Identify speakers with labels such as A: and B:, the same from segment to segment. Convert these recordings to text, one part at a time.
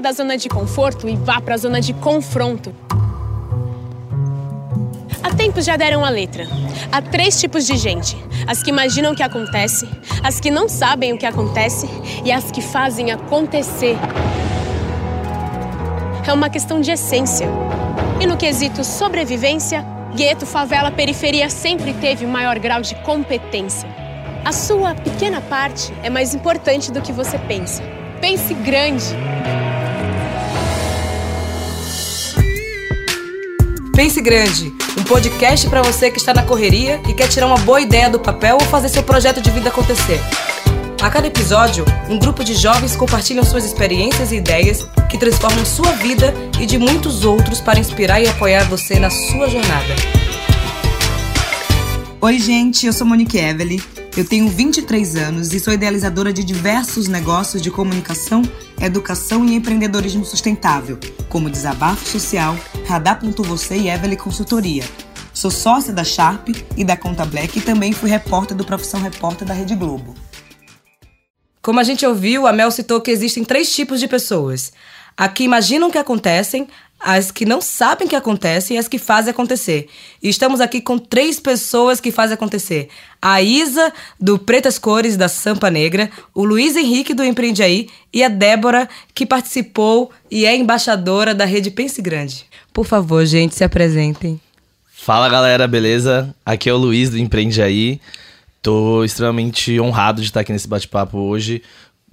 A: Da zona de conforto e vá para a zona de confronto. Há tempos já deram a letra. Há três tipos de gente: as que imaginam o que acontece, as que não sabem o que acontece e as que fazem acontecer. É uma questão de essência. E no quesito sobrevivência, gueto, favela, periferia sempre teve maior grau de competência. A sua pequena parte é mais importante do que você pensa. Pense grande.
B: Pense Grande, um podcast para você que está na correria e quer tirar uma boa ideia do papel ou fazer seu projeto de vida acontecer. A cada episódio, um grupo de jovens compartilham suas experiências e ideias que transformam sua vida e de muitos outros para inspirar e apoiar você na sua jornada.
C: Oi, gente, eu sou Monique Evely. Eu tenho 23 anos e sou idealizadora de diversos negócios de comunicação, educação e empreendedorismo sustentável, como Desabafo Social, Radar.você e Evely Consultoria. Sou sócia da Sharp e da Conta Black e também fui repórter do Profissão Repórter da Rede Globo.
B: Como a gente ouviu, a Mel citou que existem três tipos de pessoas: a que imaginam o que acontecem, as que não sabem o que acontece e as que fazem acontecer. E estamos aqui com três pessoas que fazem acontecer. A Isa, do Pretas Cores, da Sampa Negra, o Luiz Henrique, do Empreende Aí, e a Débora, que participou e é embaixadora da Rede Pense Grande. Por favor, gente, se apresentem.
D: Fala galera, beleza? Aqui é o Luiz do Empreende Aí. Tô extremamente honrado de estar aqui nesse bate-papo hoje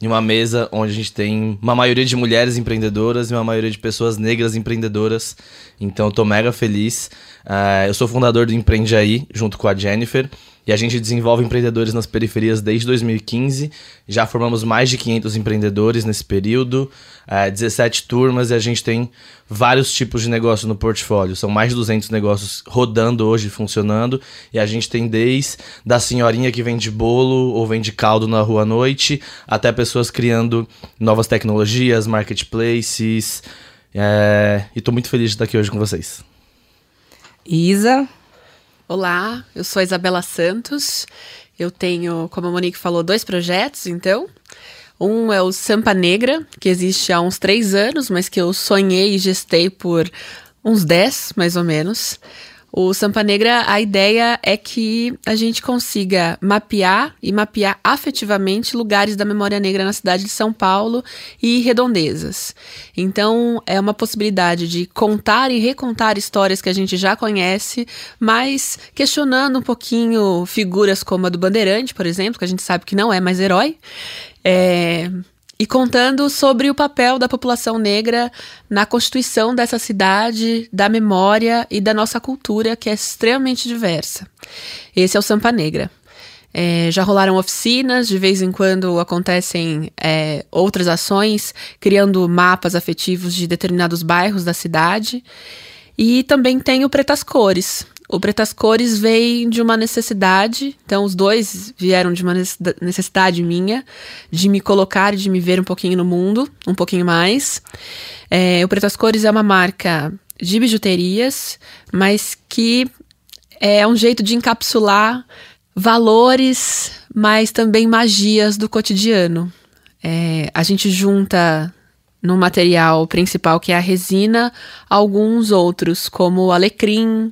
D: em uma mesa onde a gente tem uma maioria de mulheres empreendedoras e uma maioria de pessoas negras empreendedoras. Então, tô mega feliz. Uh, eu sou fundador do Empreende Aí, junto com a Jennifer. E a gente desenvolve empreendedores nas periferias desde 2015. Já formamos mais de 500 empreendedores nesse período, é, 17 turmas e a gente tem vários tipos de negócio no portfólio. São mais de 200 negócios rodando hoje, funcionando. E a gente tem desde da senhorinha que vende bolo ou vende caldo na rua à noite, até pessoas criando novas tecnologias, marketplaces. É, e estou muito feliz de estar aqui hoje com vocês.
B: Isa,
E: Olá, eu sou a Isabela Santos. Eu tenho, como a Monique falou, dois projetos, então. Um é o Sampa Negra, que existe há uns três anos, mas que eu sonhei e gestei por uns dez, mais ou menos. O Sampa Negra, a ideia é que a gente consiga mapear e mapear afetivamente lugares da memória negra na cidade de São Paulo e redondezas. Então, é uma possibilidade de contar e recontar histórias que a gente já conhece, mas questionando um pouquinho figuras como a do Bandeirante, por exemplo, que a gente sabe que não é mais herói. É, e contando sobre o papel da população negra na constituição dessa cidade, da memória e da nossa cultura, que é extremamente diversa. Esse é o Sampa Negra. É, já rolaram oficinas, de vez em quando acontecem é, outras ações, criando mapas afetivos de determinados bairros da cidade. E também tem o Pretas Cores, o Pretas Cores veio de uma necessidade, então os dois vieram de uma necessidade minha de me colocar e de me ver um pouquinho no mundo, um pouquinho mais. É, o Pretas Cores é uma marca de bijuterias, mas que é um jeito de encapsular valores, mas também magias do cotidiano. É, a gente junta no material principal, que é a resina, alguns outros, como alecrim,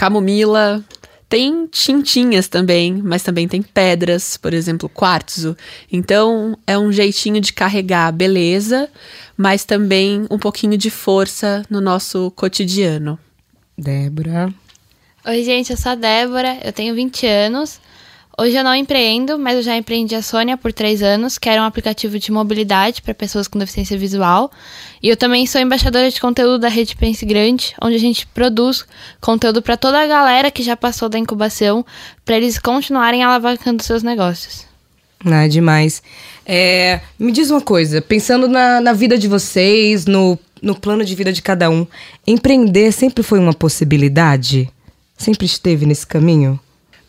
E: camomila. Tem tintinhas também, mas também tem pedras, por exemplo, quartzo. Então é um jeitinho de carregar beleza, mas também um pouquinho de força no nosso cotidiano.
B: Débora.
F: Oi, gente, eu sou a Débora, eu tenho 20 anos. Hoje eu não empreendo, mas eu já empreendi a Sônia por três anos, que era um aplicativo de mobilidade para pessoas com deficiência visual. E eu também sou embaixadora de conteúdo da Rede Pense Grande, onde a gente produz conteúdo para toda a galera que já passou da incubação, para eles continuarem alavancando seus negócios.
B: Ah, demais. É, me diz uma coisa, pensando na, na vida de vocês, no, no plano de vida de cada um, empreender sempre foi uma possibilidade? Sempre esteve nesse caminho?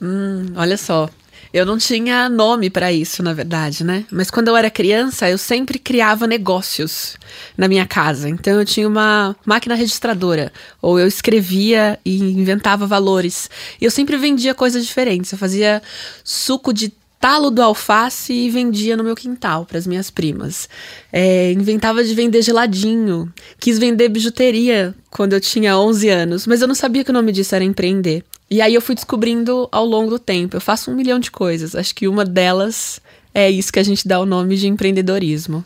E: Hum, olha só, eu não tinha nome para isso, na verdade, né? Mas quando eu era criança, eu sempre criava negócios na minha casa. Então eu tinha uma máquina registradora, ou eu escrevia e inventava valores. E eu sempre vendia coisas diferentes. Eu fazia suco de talo do alface e vendia no meu quintal para as minhas primas. É, inventava de vender geladinho. Quis vender bijuteria quando eu tinha 11 anos, mas eu não sabia que o nome disso era empreender. E aí eu fui descobrindo ao longo do tempo. Eu faço um milhão de coisas. Acho que uma delas é isso que a gente dá o nome de empreendedorismo.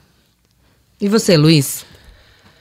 B: E você, Luiz?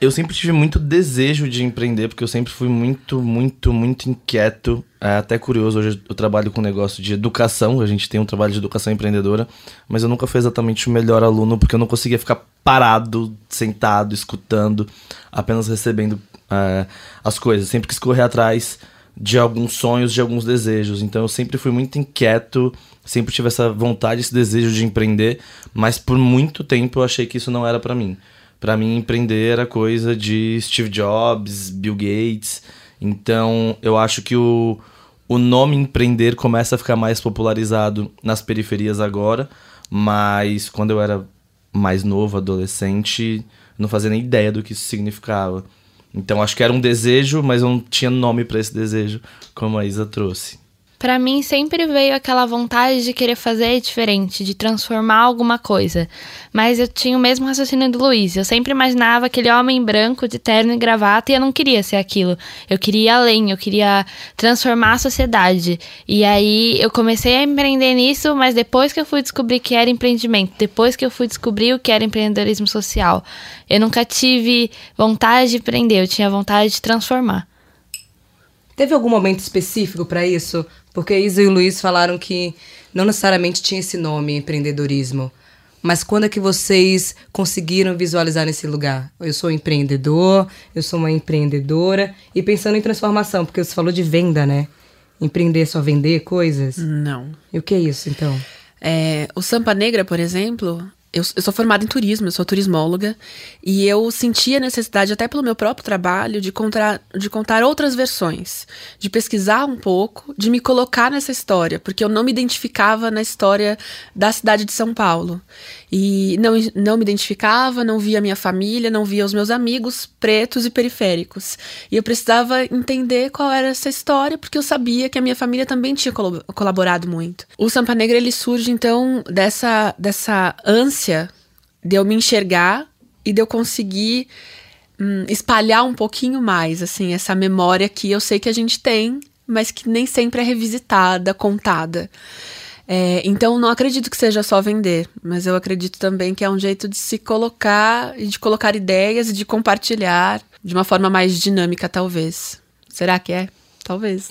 D: Eu sempre tive muito desejo de empreender, porque eu sempre fui muito, muito, muito inquieto. É até curioso, hoje eu trabalho com um negócio de educação, a gente tem um trabalho de educação empreendedora, mas eu nunca fui exatamente o melhor aluno, porque eu não conseguia ficar parado, sentado, escutando, apenas recebendo é, as coisas. Sempre quis correr atrás de alguns sonhos, de alguns desejos. Então eu sempre fui muito inquieto, sempre tive essa vontade, esse desejo de empreender, mas por muito tempo eu achei que isso não era para mim para mim empreender era coisa de Steve Jobs, Bill Gates. Então, eu acho que o, o nome empreender começa a ficar mais popularizado nas periferias agora, mas quando eu era mais novo, adolescente, não fazia nem ideia do que isso significava. Então, acho que era um desejo, mas eu não tinha nome para esse desejo, como a Isa trouxe.
F: Para mim sempre veio aquela vontade de querer fazer diferente, de transformar alguma coisa. Mas eu tinha o mesmo raciocínio do Luiz. Eu sempre imaginava aquele homem branco de terno e gravata e eu não queria ser aquilo. Eu queria além, eu queria transformar a sociedade. E aí eu comecei a empreender nisso, mas depois que eu fui descobrir que era empreendimento, depois que eu fui descobrir o que era empreendedorismo social, eu nunca tive vontade de empreender, eu tinha vontade de transformar.
B: Teve algum momento específico para isso? Porque Isa e o Luiz falaram que não necessariamente tinha esse nome, empreendedorismo. Mas quando é que vocês conseguiram visualizar nesse lugar? Eu sou empreendedor, eu sou uma empreendedora. E pensando em transformação, porque você falou de venda, né? Empreender é só vender coisas?
E: Não.
B: E o que é isso, então?
E: É, o Sampa Negra, por exemplo, eu, eu, sou formada em turismo, eu sou turismóloga, e eu sentia necessidade, até pelo meu próprio trabalho, de contar, de contar outras versões, de pesquisar um pouco, de me colocar nessa história, porque eu não me identificava na história da cidade de São Paulo. E não, não me identificava, não via minha família, não via os meus amigos pretos e periféricos. E eu precisava entender qual era essa história, porque eu sabia que a minha família também tinha colaborado muito. O Sampa Negra ele surge então dessa, dessa ânsia de eu me enxergar e de eu conseguir hum, espalhar um pouquinho mais assim essa memória que eu sei que a gente tem, mas que nem sempre é revisitada, contada. É, então, não acredito que seja só vender, mas eu acredito também que é um jeito de se colocar e de colocar ideias e de compartilhar de uma forma mais dinâmica, talvez. Será que é? Talvez.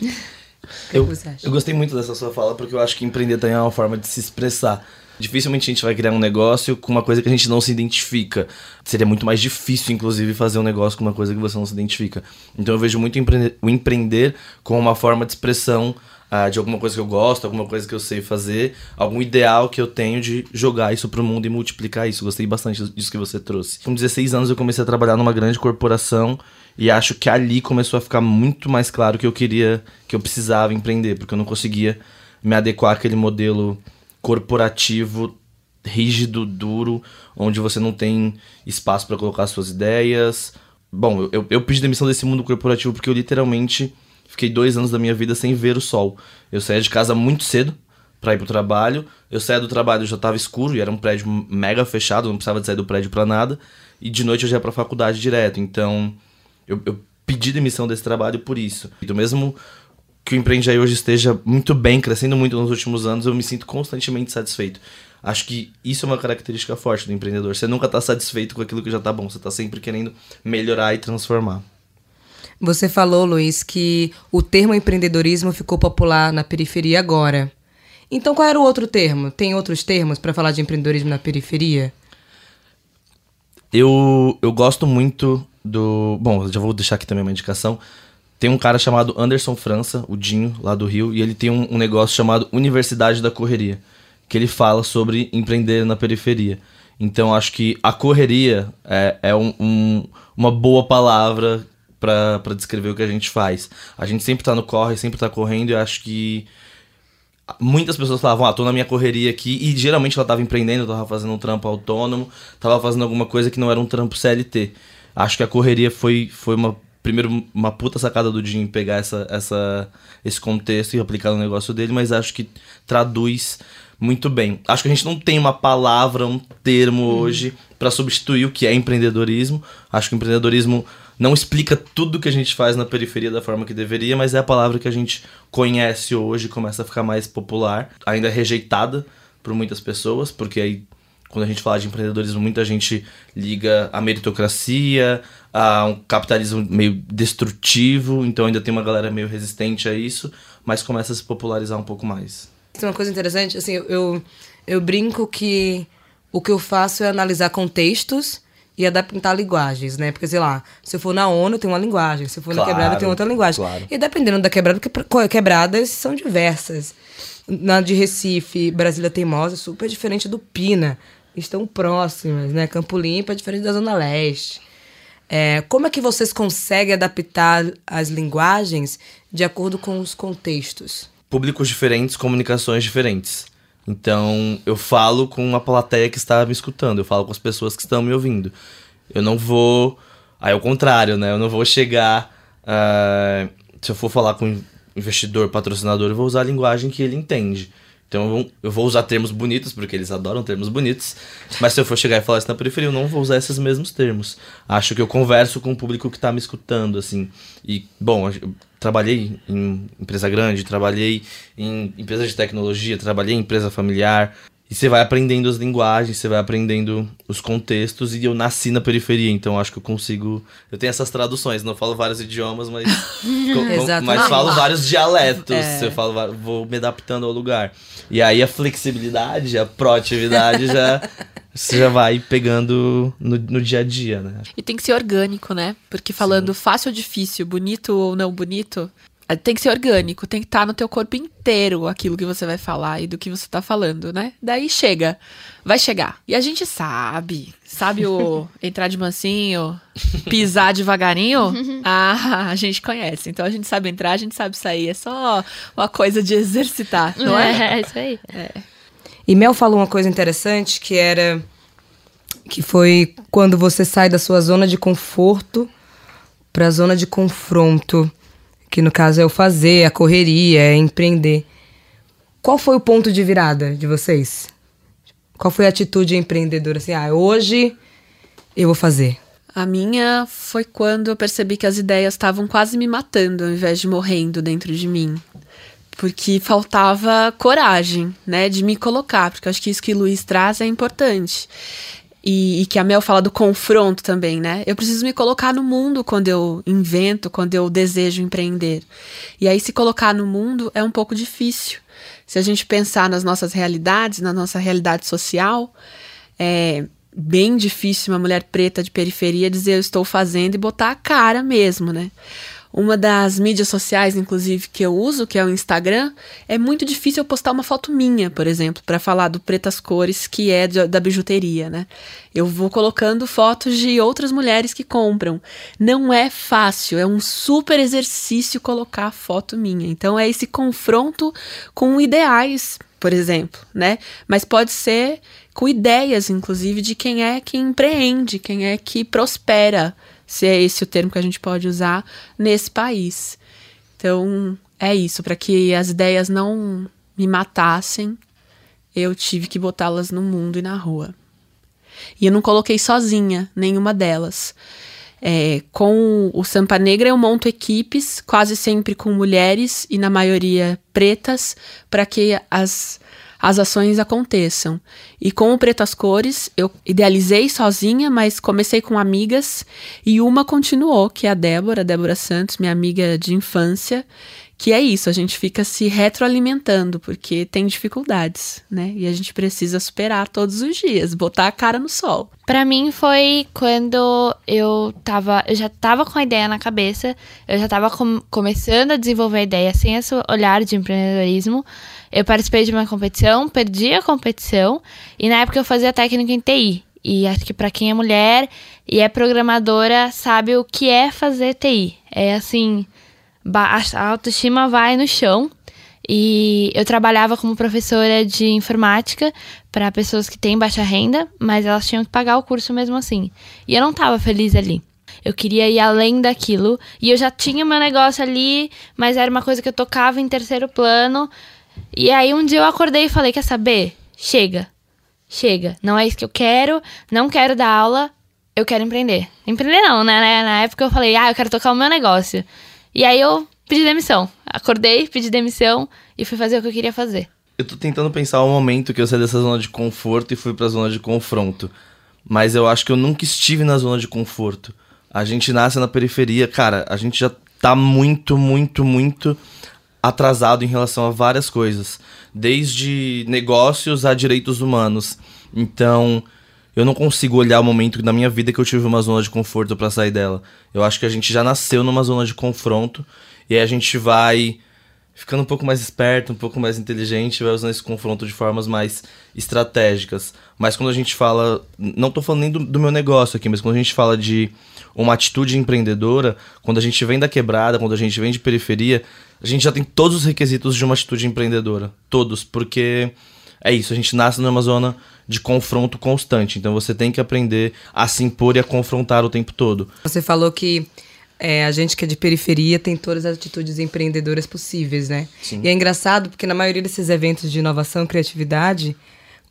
D: eu, eu gostei muito dessa sua fala porque eu acho que empreender também é uma forma de se expressar. Dificilmente a gente vai criar um negócio com uma coisa que a gente não se identifica. Seria muito mais difícil, inclusive, fazer um negócio com uma coisa que você não se identifica. Então eu vejo muito o empreender como uma forma de expressão uh, de alguma coisa que eu gosto, alguma coisa que eu sei fazer, algum ideal que eu tenho de jogar isso pro mundo e multiplicar isso. Gostei bastante disso que você trouxe. Com 16 anos eu comecei a trabalhar numa grande corporação e acho que ali começou a ficar muito mais claro que eu queria, que eu precisava empreender, porque eu não conseguia me adequar àquele modelo corporativo rígido, duro, onde você não tem espaço para colocar suas ideias. Bom, eu, eu pedi demissão desse mundo corporativo porque eu literalmente Fiquei dois anos da minha vida sem ver o sol. Eu saía de casa muito cedo para ir pro trabalho. Eu saía do trabalho já tava escuro e era um prédio mega fechado, não precisava de sair do prédio para nada. E de noite eu já ia pra faculdade direto. Então eu, eu pedi demissão desse trabalho por isso. Então mesmo que o Empreende aí hoje esteja muito bem, crescendo muito nos últimos anos, eu me sinto constantemente satisfeito. Acho que isso é uma característica forte do empreendedor. Você nunca está satisfeito com aquilo que já está bom, você está sempre querendo melhorar e transformar.
B: Você falou, Luiz, que o termo empreendedorismo ficou popular na periferia agora. Então, qual era o outro termo? Tem outros termos para falar de empreendedorismo na periferia?
D: Eu, eu gosto muito do. Bom, já vou deixar aqui também uma indicação. Tem um cara chamado Anderson França, o Dinho, lá do Rio, e ele tem um, um negócio chamado Universidade da Correria, que ele fala sobre empreender na periferia. Então acho que a correria é, é um, um, uma boa palavra para descrever o que a gente faz. A gente sempre tá no corre, sempre tá correndo e acho que muitas pessoas falavam, ah, tô na minha correria aqui, e geralmente ela tava empreendendo, tava fazendo um trampo autônomo, tava fazendo alguma coisa que não era um trampo CLT. Acho que a correria foi, foi uma primeiro, uma puta sacada do Jim pegar essa, essa, esse contexto e aplicar no negócio dele, mas acho que traduz muito bem. Acho que a gente não tem uma palavra, um termo uhum. hoje para substituir o que é empreendedorismo. Acho que o empreendedorismo não explica tudo que a gente faz na periferia da forma que deveria, mas é a palavra que a gente conhece hoje, começa a ficar mais popular, ainda é rejeitada por muitas pessoas, porque aí quando a gente fala de empreendedorismo, muita gente liga a meritocracia, a um capitalismo meio destrutivo, então ainda tem uma galera meio resistente a isso, mas começa a se popularizar um pouco mais.
B: Tem uma coisa interessante, assim, eu, eu brinco que o que eu faço é analisar contextos e adaptar linguagens, né? Porque, sei lá, se eu for na ONU, tem uma linguagem, se eu for claro, na quebrada, tem outra linguagem. Claro. E dependendo da quebrada, porque quebradas são diversas. Na de Recife, Brasília Teimosa, super diferente do Pina estão próximas, né? Campo Limpo é diferente da Zona Leste. É, como é que vocês conseguem adaptar as linguagens de acordo com os contextos?
D: Públicos diferentes, comunicações diferentes. Então, eu falo com a plateia que está me escutando, eu falo com as pessoas que estão me ouvindo. Eu não vou. Aí, ao contrário, né? Eu não vou chegar. Uh, se eu for falar com investidor, patrocinador, eu vou usar a linguagem que ele entende. Então eu vou usar termos bonitos, porque eles adoram termos bonitos. Mas se eu for chegar e falar isso na periferia, eu não vou usar esses mesmos termos. Acho que eu converso com o público que está me escutando, assim. E, bom, eu trabalhei em empresa grande, trabalhei em empresa de tecnologia, trabalhei em empresa familiar. E você vai aprendendo as linguagens, você vai aprendendo os contextos. E eu nasci na periferia, então acho que eu consigo. Eu tenho essas traduções, não falo vários idiomas, mas, mas falo vários dialetos. É. Eu falo, vou me adaptando ao lugar. E aí a flexibilidade, a proatividade já. Você já vai pegando no, no dia a dia, né?
E: E tem que ser orgânico, né? Porque falando Sim. fácil ou difícil, bonito ou não bonito, tem que ser orgânico, tem que estar tá no teu corpo inteiro aquilo que você vai falar e do que você tá falando, né? Daí chega, vai chegar. E a gente sabe, sabe o entrar de mansinho, pisar devagarinho? Ah, a gente conhece. Então a gente sabe entrar, a gente sabe sair. É só uma coisa de exercitar, não é?
F: É, é isso aí. É.
B: E Mel falou uma coisa interessante que era que foi quando você sai da sua zona de conforto para a zona de confronto que no caso é o fazer, a correria, é empreender. Qual foi o ponto de virada de vocês? Qual foi a atitude empreendedora? Assim, ah, hoje eu vou fazer.
E: A minha foi quando eu percebi que as ideias estavam quase me matando ao invés de morrendo dentro de mim. Porque faltava coragem, né, de me colocar, porque eu acho que isso que o Luiz traz é importante. E, e, que a Mel fala do confronto também, né? Eu preciso me colocar no mundo quando eu invento, quando eu desejo empreender. E aí, se colocar no mundo é um pouco difícil. Se a gente pensar nas nossas realidades, na nossa realidade social, é bem difícil uma mulher preta de periferia dizer eu estou fazendo e botar a cara mesmo, né? Uma das mídias sociais, inclusive, que eu uso, que é o Instagram, é muito difícil eu postar uma foto minha, por exemplo, para falar do Pretas Cores, que é da bijuteria, né? Eu vou colocando fotos de outras mulheres que compram. Não é fácil, é um super exercício colocar foto minha. Então é esse confronto com ideais, por exemplo, né? Mas pode ser com ideias, inclusive, de quem é que empreende, quem é que prospera se é esse o termo que a gente pode usar nesse país. Então, é isso, para que as ideias não me matassem, eu tive que botá-las no mundo e na rua. E eu não coloquei sozinha nenhuma delas. É, com o Sampa Negra eu monto equipes, quase sempre com mulheres e na maioria pretas, para que as as ações aconteçam. E com o Pretas Cores, eu idealizei sozinha, mas comecei com amigas e uma continuou, que é a Débora, Débora Santos, minha amiga de infância, que é isso, a gente fica se retroalimentando, porque tem dificuldades, né? E a gente precisa superar todos os dias, botar a cara no sol.
F: Para mim foi quando eu tava, eu já tava com a ideia na cabeça, eu já tava com, começando a desenvolver a ideia sem esse olhar de empreendedorismo, eu participei de uma competição, perdi a competição e na época eu fazia técnica em TI. E acho que para quem é mulher e é programadora sabe o que é fazer TI. É assim, a autoestima vai no chão. E eu trabalhava como professora de informática para pessoas que têm baixa renda, mas elas tinham que pagar o curso mesmo assim. E eu não estava feliz ali. Eu queria ir além daquilo. E eu já tinha meu negócio ali, mas era uma coisa que eu tocava em terceiro plano. E aí um dia eu acordei e falei: Quer saber? Chega. Chega. Não é isso que eu quero. Não quero dar aula. Eu quero empreender. Empreender não, né? Na época eu falei: Ah, eu quero tocar o meu negócio. E aí eu pedi demissão. Acordei, pedi demissão e fui fazer o que eu queria fazer.
D: Eu tô tentando pensar o momento que eu saí dessa zona de conforto e fui pra zona de confronto. Mas eu acho que eu nunca estive na zona de conforto. A gente nasce na periferia, cara, a gente já tá muito, muito, muito atrasado em relação a várias coisas, desde negócios a direitos humanos. Então, eu não consigo olhar o momento da minha vida que eu tive uma zona de conforto para sair dela. Eu acho que a gente já nasceu numa zona de confronto e aí a gente vai ficando um pouco mais esperto, um pouco mais inteligente, vai usando esse confronto de formas mais estratégicas. Mas quando a gente fala, não tô falando nem do, do, meu negócio aqui, mas quando a gente fala de uma atitude empreendedora, quando a gente vem da quebrada, quando a gente vem de periferia, a gente já tem todos os requisitos de uma atitude empreendedora. Todos, porque é isso, a gente nasce numa zona de confronto constante. Então você tem que aprender a se impor e a confrontar o tempo todo.
B: Você falou que é, a gente que é de periferia tem todas as atitudes empreendedoras possíveis, né? Sim. E é engraçado porque na maioria desses eventos de inovação e criatividade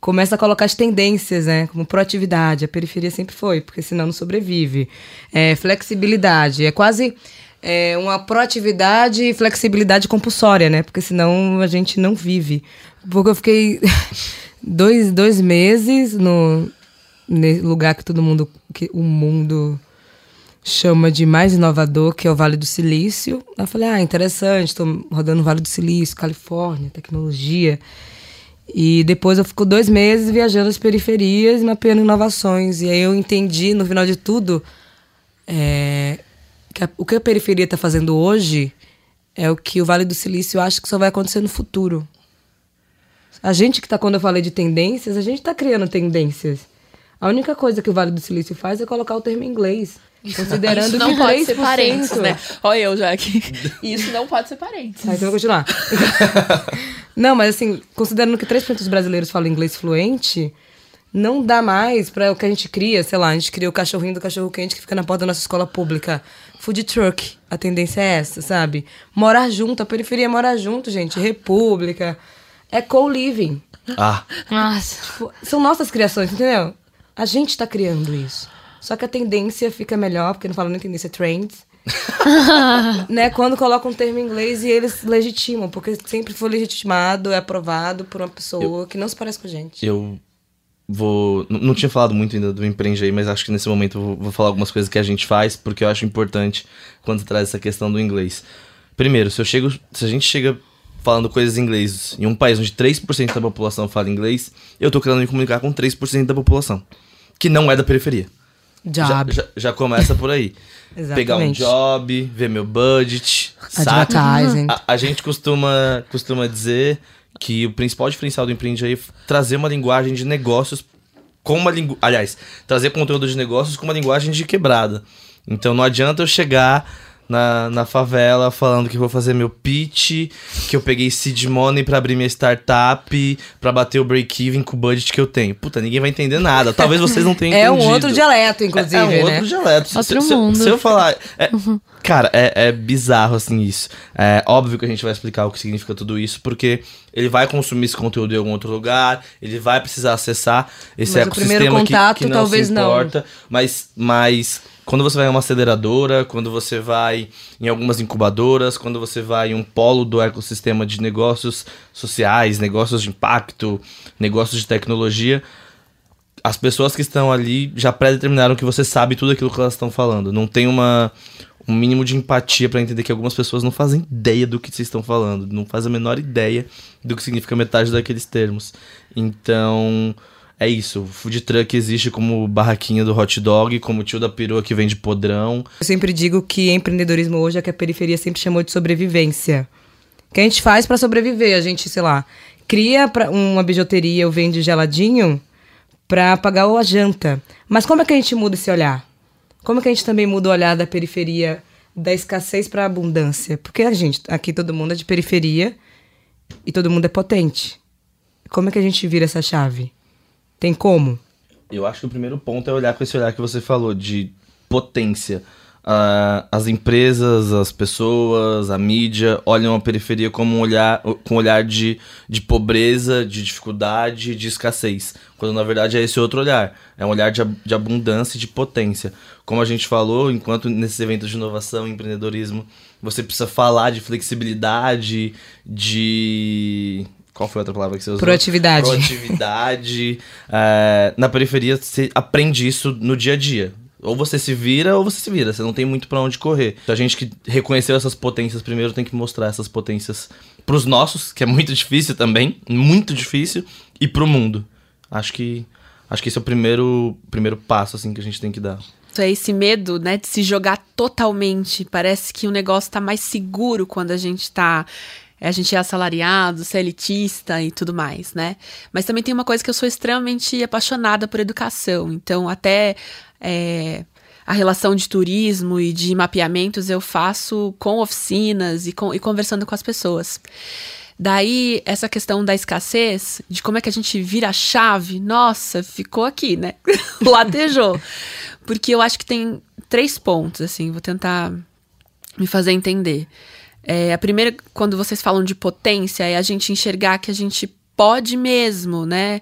B: começa a colocar as tendências, né? Como proatividade. A periferia sempre foi, porque senão não sobrevive. É, flexibilidade. É quase é, uma proatividade e flexibilidade compulsória, né? Porque senão a gente não vive. Porque eu fiquei dois, dois meses no, lugar que todo mundo, que o mundo chama de mais inovador, que é o Vale do Silício. Eu falei, ah, interessante, estou rodando o Vale do Silício, Califórnia, tecnologia. E depois eu fico dois meses viajando as periferias e mapeando inovações. E aí eu entendi, no final de tudo, é, que a, o que a periferia está fazendo hoje é o que o Vale do Silício acha que só vai acontecer no futuro. A gente que está, quando eu falei de tendências, a gente está criando tendências. A única coisa que o Vale do Silício faz é colocar o termo em inglês. Considerando
E: Isso não
B: que
E: pode
B: 3%,
E: ser parentes, né? Olha eu já aqui. Isso não pode ser parentes.
B: Tá, então eu vou continuar. não, mas assim, considerando que 3% dos brasileiros falam inglês fluente, não dá mais para o que a gente cria, sei lá, a gente cria o cachorrinho do cachorro quente que fica na porta da nossa escola pública. Food truck, a tendência é essa, sabe? Morar junto, a periferia é morar junto, gente. República. É co-living.
D: Ah.
F: Nossa.
B: Tipo, são nossas criações, entendeu? A gente tá criando isso. Só que a tendência fica melhor, porque não falo nem tendência, trends. né? Quando colocam um termo em inglês e eles legitimam, porque sempre foi legitimado, é aprovado por uma pessoa eu, que não se parece com a gente.
D: Eu vou. Não tinha falado muito ainda do Empreende aí, mas acho que nesse momento eu vou, vou falar algumas coisas que a gente faz, porque eu acho importante quando você traz essa questão do inglês. Primeiro, se eu chego. Se a gente chega falando coisas em inglês em um país onde 3% da população fala inglês, eu tô querendo me comunicar com 3% da população, que não é da periferia.
B: Job.
D: Já, já, já começa por aí. Pegar um job, ver meu budget,
B: Advertising.
D: A, a, gente costuma, costuma dizer que o principal diferencial do Empreende aí é trazer uma linguagem de negócios com uma linguagem... Aliás, trazer conteúdo de negócios com uma linguagem de quebrada. Então não adianta eu chegar na, na favela falando que vou fazer meu pitch, que eu peguei seed money para abrir minha startup, para bater o break-even com o budget que eu tenho. Puta, ninguém vai entender nada. Talvez vocês não tenham
B: é
D: entendido.
B: É um outro dialeto, inclusive,
D: é, é um
B: né?
D: outro dialeto.
F: Outro
D: se,
F: mundo.
D: Se, se eu falar... É, uhum. Cara, é, é bizarro, assim, isso. É óbvio que a gente vai explicar o que significa tudo isso, porque ele vai consumir esse conteúdo em algum outro lugar, ele vai precisar acessar esse
B: mas
D: ecossistema
B: contato,
D: que, que não
B: talvez
D: se importa. Não. Mas, mas quando você vai em uma aceleradora, quando você vai em algumas incubadoras, quando você vai em um polo do ecossistema de negócios sociais, negócios de impacto, negócios de tecnologia, as pessoas que estão ali já pré-determinaram que você sabe tudo aquilo que elas estão falando. Não tem uma, um mínimo de empatia para entender que algumas pessoas não fazem ideia do que vocês estão falando, não fazem a menor ideia do que significa metade daqueles termos. Então, é isso. O food truck existe como barraquinha do hot dog, como tio da perua que vende podrão.
B: Eu sempre digo que empreendedorismo hoje é que a periferia sempre chamou de sobrevivência. O que a gente faz para sobreviver? A gente, sei lá, cria uma bijuteria ou vende geladinho para pagar a janta. Mas como é que a gente muda esse olhar? Como é que a gente também muda o olhar da periferia, da escassez para abundância? Porque a gente, aqui todo mundo é de periferia e todo mundo é potente. Como é que a gente vira essa chave? Tem como?
D: Eu acho que o primeiro ponto é olhar com esse olhar que você falou, de potência. Uh, as empresas, as pessoas, a mídia olham a periferia como um olhar, com um olhar de, de pobreza, de dificuldade, de escassez. Quando na verdade é esse outro olhar. É um olhar de, de abundância e de potência. Como a gente falou, enquanto nesses eventos de inovação e empreendedorismo você precisa falar de flexibilidade, de. Qual foi a outra palavra que você usou?
B: Proatividade.
D: Proatividade. é, na periferia, você aprende isso no dia a dia. Ou você se vira ou você se vira. Você não tem muito para onde correr. A gente que reconheceu essas potências primeiro tem que mostrar essas potências pros nossos, que é muito difícil também, muito difícil, e pro mundo. Acho que acho que esse é o primeiro primeiro passo assim que a gente tem que dar.
E: É esse medo, né, de se jogar totalmente. Parece que o negócio tá mais seguro quando a gente tá a gente é assalariado, ser elitista e tudo mais, né? Mas também tem uma coisa que eu sou extremamente apaixonada por educação. Então, até é, a relação de turismo e de mapeamentos eu faço com oficinas e, com, e conversando com as pessoas. Daí, essa questão da escassez, de como é que a gente vira a chave, nossa, ficou aqui, né? Latejou. Porque eu acho que tem três pontos, assim, vou tentar me fazer entender. É, a primeira, quando vocês falam de potência, é a gente enxergar que a gente pode mesmo, né?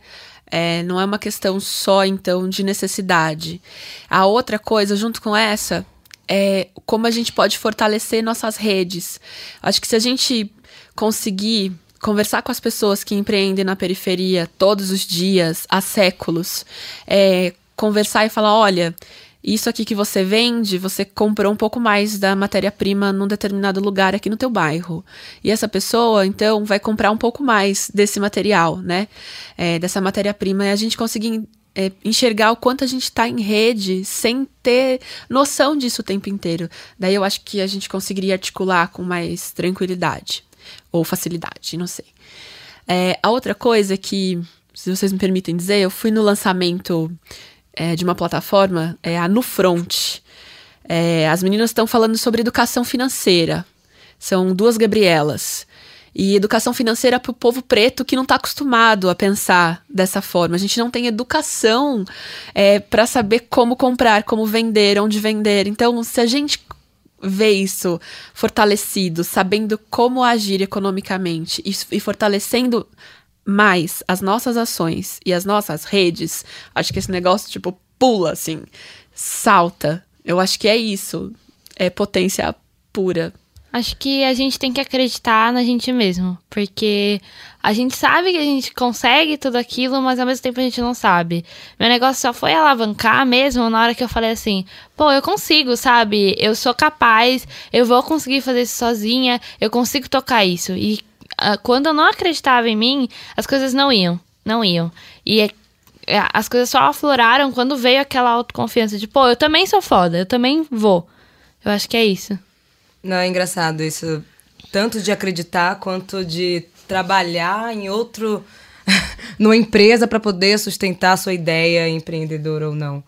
E: É, não é uma questão só, então, de necessidade. A outra coisa, junto com essa, é como a gente pode fortalecer nossas redes. Acho que se a gente conseguir conversar com as pessoas que empreendem na periferia todos os dias, há séculos, é, conversar e falar: olha, isso aqui que você vende, você comprou um pouco mais da matéria-prima num determinado lugar aqui no teu bairro. E essa pessoa, então, vai comprar um pouco mais desse material, né? É, dessa matéria-prima. E a gente conseguir é, enxergar o quanto a gente está em rede sem ter noção disso o tempo inteiro. Daí eu acho que a gente conseguiria articular com mais tranquilidade. Ou facilidade, não sei. É, a outra coisa que, se vocês me permitem dizer, eu fui no lançamento é, de uma plataforma, é a Nufront. É, as meninas estão falando sobre educação financeira. São duas Gabrielas. E educação financeira para o povo preto que não está acostumado a pensar dessa forma. A gente não tem educação é, para saber como comprar, como vender, onde vender. Então, se a gente vê isso fortalecido, sabendo como agir economicamente e, e fortalecendo mais as nossas ações e as nossas redes, acho que esse negócio, tipo, pula, assim, salta. Eu acho que é isso. É potência pura.
F: Acho que a gente tem que acreditar na gente mesmo, porque a gente sabe que a gente consegue tudo aquilo, mas ao mesmo tempo a gente não sabe. Meu negócio só foi alavancar mesmo na hora que eu falei assim: pô, eu consigo, sabe? Eu sou capaz, eu vou conseguir fazer isso sozinha, eu consigo tocar isso. E quando eu não acreditava em mim, as coisas não iam, não iam. E é, é, as coisas só afloraram quando veio aquela autoconfiança de, pô, eu também sou foda, eu também vou. Eu acho que é isso.
B: Não, é engraçado isso. Tanto de acreditar quanto de trabalhar em outro. numa empresa para poder sustentar a sua ideia empreendedora ou não.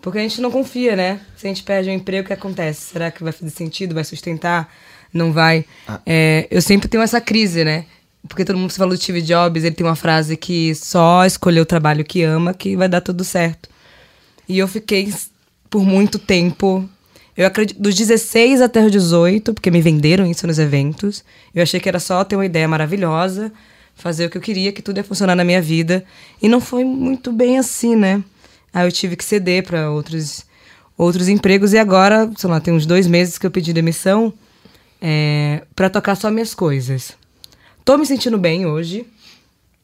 B: Porque a gente não confia, né? Se a gente perde um emprego, o que acontece? Será que vai fazer sentido? Vai sustentar? Não vai? Ah. É, eu sempre tenho essa crise, né? Porque todo mundo se fala do Steve Jobs, ele tem uma frase que só escolher o trabalho que ama que vai dar tudo certo. E eu fiquei por muito tempo eu acredito, dos 16 até os 18, porque me venderam isso nos eventos. Eu achei que era só ter uma ideia maravilhosa, fazer o que eu queria, que tudo ia funcionar na minha vida. E não foi muito bem assim, né? Aí eu tive que ceder para outros, outros empregos. E agora, sei lá, tem uns dois meses que eu pedi demissão é, para tocar só minhas coisas. Tô me sentindo bem hoje.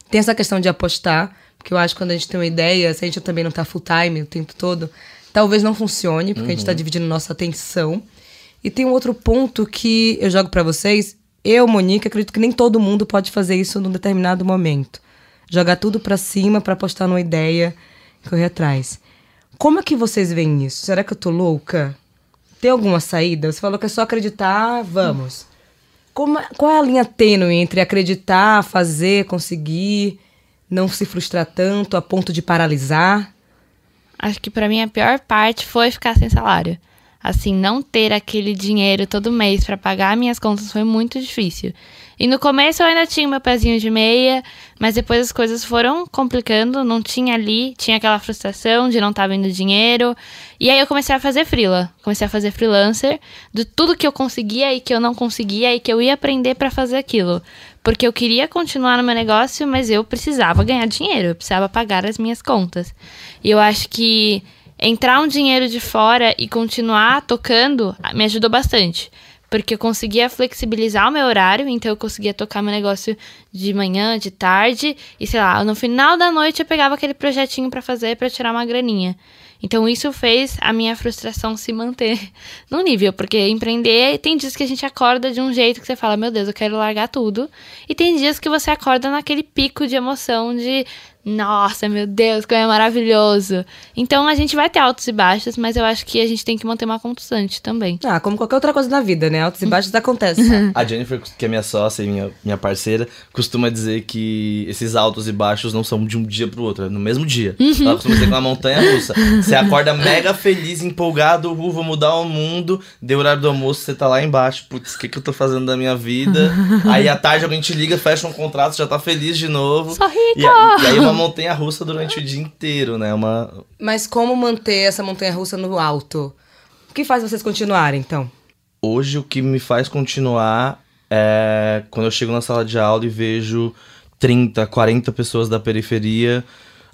B: Tem essa questão de apostar, porque eu acho que quando a gente tem uma ideia, se a gente também não tá full time o tempo todo, talvez não funcione, porque uhum. a gente está uhum. dividindo nossa atenção. E tem um outro ponto que eu jogo para vocês. Eu, Monique, acredito que nem todo mundo pode fazer isso num determinado momento. Jogar tudo para cima para apostar numa ideia e correr atrás. Como é que vocês veem isso? Será que eu tô louca? Tem alguma saída? Você falou que é só acreditar, vamos. Como, é, qual é a linha tênue entre acreditar, fazer, conseguir, não se frustrar tanto a ponto de paralisar?
F: Acho que para mim a pior parte foi ficar sem salário. Assim, não ter aquele dinheiro todo mês para pagar minhas contas foi muito difícil. E no começo eu ainda tinha meu pezinho de meia, mas depois as coisas foram complicando, não tinha ali, tinha aquela frustração de não estar tá vendo dinheiro. E aí eu comecei a fazer freela, comecei a fazer freelancer, de tudo que eu conseguia e que eu não conseguia e que eu ia aprender para fazer aquilo. Porque eu queria continuar no meu negócio, mas eu precisava ganhar dinheiro, eu precisava pagar as minhas contas. E eu acho que entrar um dinheiro de fora e continuar tocando me ajudou bastante porque eu conseguia flexibilizar o meu horário, então eu conseguia tocar meu negócio de manhã, de tarde, e sei lá, no final da noite eu pegava aquele projetinho para fazer para tirar uma graninha. Então isso fez a minha frustração se manter no nível, porque empreender tem dias que a gente acorda de um jeito que você fala, meu Deus, eu quero largar tudo, e tem dias que você acorda naquele pico de emoção de nossa, meu Deus, como é maravilhoso. Então a gente vai ter altos e baixos, mas eu acho que a gente tem que manter uma constante também.
B: Ah, como qualquer outra coisa na vida, né? Altos e baixos acontecem.
D: A Jennifer, que é minha sócia e minha, minha parceira, costuma dizer que esses altos e baixos não são de um dia pro outro, é no mesmo dia. Uhum. Ela costuma dizer que é uma montanha russa. Você acorda mega feliz, empolgado, uh, vou mudar o mundo, deu horário do almoço, você tá lá embaixo, putz, o que, que eu tô fazendo da minha vida? aí à tarde alguém te liga, fecha um contrato, já tá feliz de novo.
F: Sou rico!
D: E, e aí uma montanha russa durante o dia inteiro, né? Uma...
B: Mas como manter essa montanha russa no alto? O que faz vocês continuarem, então?
D: Hoje o que me faz continuar é quando eu chego na sala de aula e vejo 30, 40 pessoas da periferia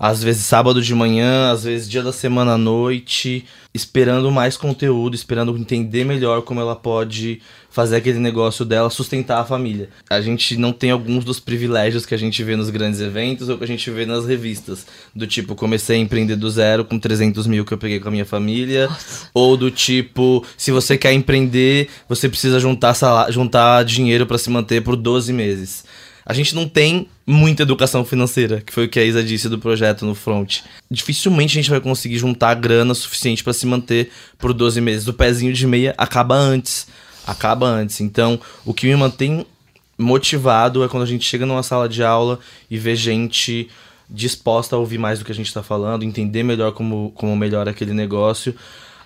D: às vezes sábado de manhã, às vezes dia da semana à noite, esperando mais conteúdo, esperando entender melhor como ela pode fazer aquele negócio dela sustentar a família. A gente não tem alguns dos privilégios que a gente vê nos grandes eventos ou que a gente vê nas revistas. Do tipo, comecei a empreender do zero com 300 mil que eu peguei com a minha família. Nossa. Ou do tipo, se você quer empreender, você precisa juntar, juntar dinheiro para se manter por 12 meses a gente não tem muita educação financeira, que foi o que a Isa disse do projeto no front. Dificilmente a gente vai conseguir juntar grana suficiente para se manter por 12 meses. O pezinho de meia acaba antes. Acaba antes. Então, o que me mantém motivado é quando a gente chega numa sala de aula e vê gente disposta a ouvir mais do que a gente está falando, entender melhor como, como melhora aquele negócio.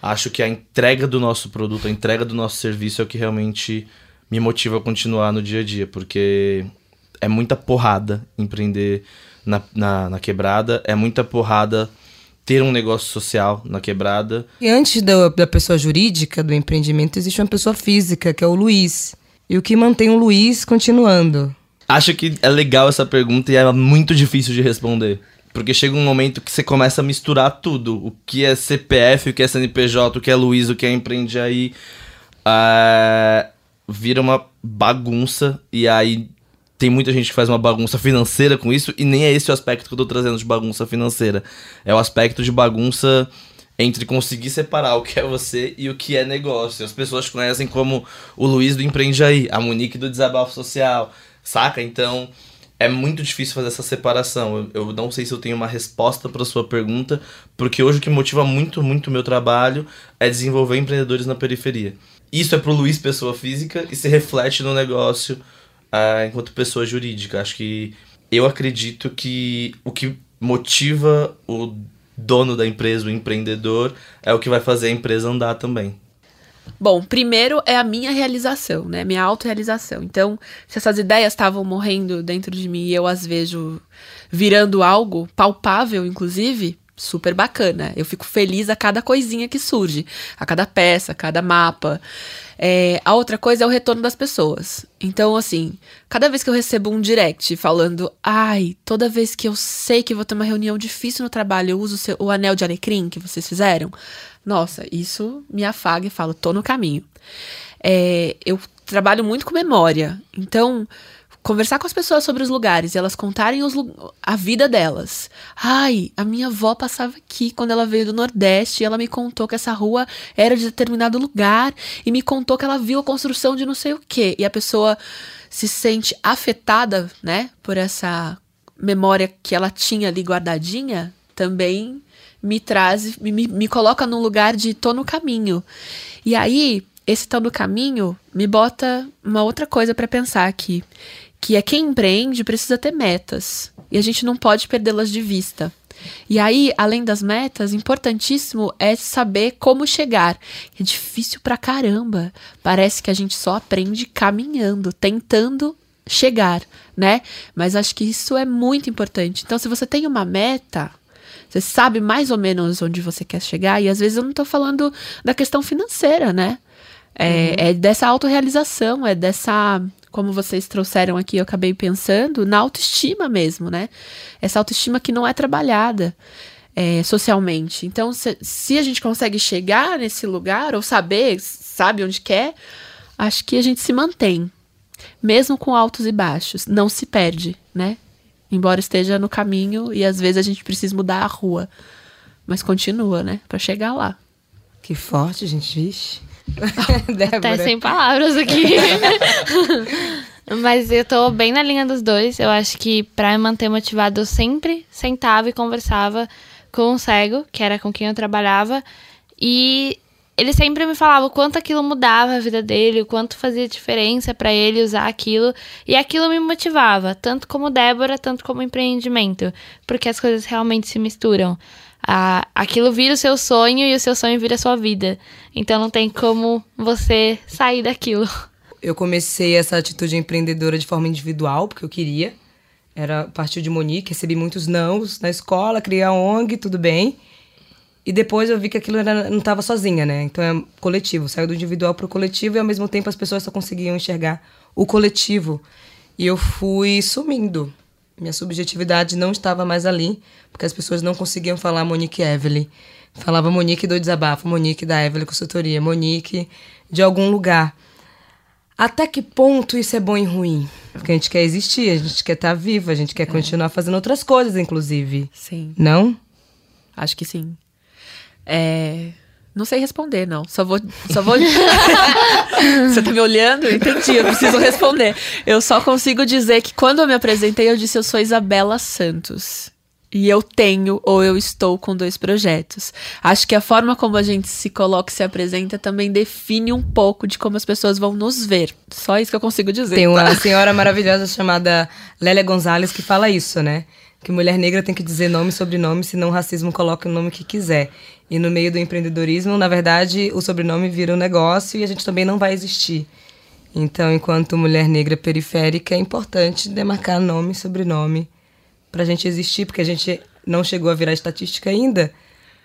D: Acho que a entrega do nosso produto, a entrega do nosso serviço é o que realmente me motiva a continuar no dia a dia, porque é muita porrada empreender na, na, na, quebrada, é muita porrada ter um negócio social na quebrada.
B: E antes da, da pessoa jurídica, do empreendimento, existe uma pessoa física, que é o Luiz. E o que mantém o Luiz continuando?
D: Acho que é legal essa pergunta e é muito difícil de responder. Porque chega um momento que você começa a misturar tudo. O que é CPF, o que é CNPJ, o que é Luiz, o que é Empreende Aí. Uh, vira uma bagunça e aí tem muita gente que faz uma bagunça financeira com isso, e nem é esse o aspecto que eu tô trazendo de bagunça financeira. É o aspecto de bagunça entre conseguir separar o que é você e o que é negócio. As pessoas conhecem como o Luiz do Empreende Aí, a Monique do Desabafo Social, saca? Então é muito difícil fazer essa separação. Eu, não sei se eu tenho uma resposta para sua pergunta, porque hoje o que motiva muito, muito o meu trabalho é desenvolver empreendedores na periferia. Isso é pro Luiz, pessoa física, e se reflete no negócio enquanto pessoa jurídica. Acho que eu acredito que o que motiva o dono da empresa, o empreendedor, é o que vai fazer a empresa andar também.
E: Bom, primeiro é a minha realização, né? Minha autorrealização. Então, se essas ideias estavam morrendo dentro de mim e eu as vejo virando algo palpável, inclusive, super bacana. Eu fico feliz a cada coisinha que surge, a cada peça, a cada mapa. É, a outra coisa é o retorno das pessoas. Então, assim, cada vez que eu recebo um direct falando, ai, toda vez que eu sei que vou ter uma reunião difícil no trabalho, eu uso o, seu, o anel de alecrim que vocês fizeram, nossa, isso me afaga e falo, tô no caminho. É, eu trabalho muito com memória. Então, conversar com as pessoas sobre os lugares e elas contarem os, a vida delas. Ai, a minha avó passava aqui quando ela veio do Nordeste e ela me contou que essa rua era de determinado lugar e me contou que ela viu a construção de não sei o quê. E a pessoa se sente afetada, né, por essa memória que ela tinha ali guardadinha, também me traz, me, me coloca num lugar de tô no caminho. E aí, esse tô no caminho me bota uma outra coisa para pensar aqui que é quem empreende precisa ter metas e a gente não pode perdê-las de vista. E aí, além das metas, importantíssimo é saber como chegar. É difícil pra caramba. Parece que a gente só aprende caminhando, tentando chegar, né? Mas acho que isso é muito importante. Então, se você tem uma meta, você sabe mais ou menos onde você quer chegar, e às vezes eu não tô falando da questão financeira, né? É, uhum. é dessa autorrealização, é dessa como vocês trouxeram aqui, eu acabei pensando na autoestima mesmo, né? Essa autoestima que não é trabalhada é, socialmente. Então, se, se, a gente consegue chegar nesse lugar ou saber, sabe onde quer, acho que a gente se mantém, mesmo com altos e baixos, não se perde, né? Embora esteja no caminho e às vezes a gente precisa mudar a rua, mas continua, né? Para chegar lá.
B: Que forte, gente, vixe.
F: Até sem palavras aqui. Mas eu tô bem na linha dos dois. Eu acho que para me manter motivado, eu sempre sentava e conversava com o cego, que era com quem eu trabalhava, e ele sempre me falava o quanto aquilo mudava a vida dele, o quanto fazia diferença para ele usar aquilo, e aquilo me motivava, tanto como Débora, tanto como empreendimento, porque as coisas realmente se misturam a, aquilo vira o seu sonho e o seu sonho vira a sua vida. Então não tem como você sair daquilo.
B: Eu comecei essa atitude empreendedora de forma individual, porque eu queria. Era partiu de Monique, recebi muitos nãos na escola, criei a ONG, tudo bem. E depois eu vi que aquilo era, não estava sozinha, né? Então é coletivo, saiu do individual para o coletivo e ao mesmo tempo as pessoas só conseguiam enxergar o coletivo. E eu fui sumindo. Minha subjetividade não estava mais ali, porque as pessoas não conseguiam falar Monique Evelyn. Falava Monique do desabafo, Monique da Evelyn consultoria, Monique de algum lugar. Até que ponto isso é bom e ruim? Porque a gente quer existir, a gente quer estar viva, a gente quer é. continuar fazendo outras coisas, inclusive.
E: Sim.
B: Não?
E: Acho que sim. É... Não sei responder, não. Só vou. Só vou... Você tá me olhando? Entendi, eu preciso responder. Eu só consigo dizer que quando eu me apresentei, eu disse eu sou Isabela Santos. E eu tenho ou eu estou com dois projetos. Acho que a forma como a gente se coloca e se apresenta também define um pouco de como as pessoas vão nos ver. Só isso que eu consigo dizer.
B: Tem uma tá? senhora maravilhosa chamada Lélia Gonzalez que fala isso, né? que mulher negra tem que dizer nome e sobrenome, senão o racismo coloca o nome que quiser. E no meio do empreendedorismo, na verdade, o sobrenome vira um negócio e a gente também não vai existir. Então, enquanto mulher negra periférica, é importante demarcar nome e sobrenome para a gente existir, porque a gente não chegou a virar estatística ainda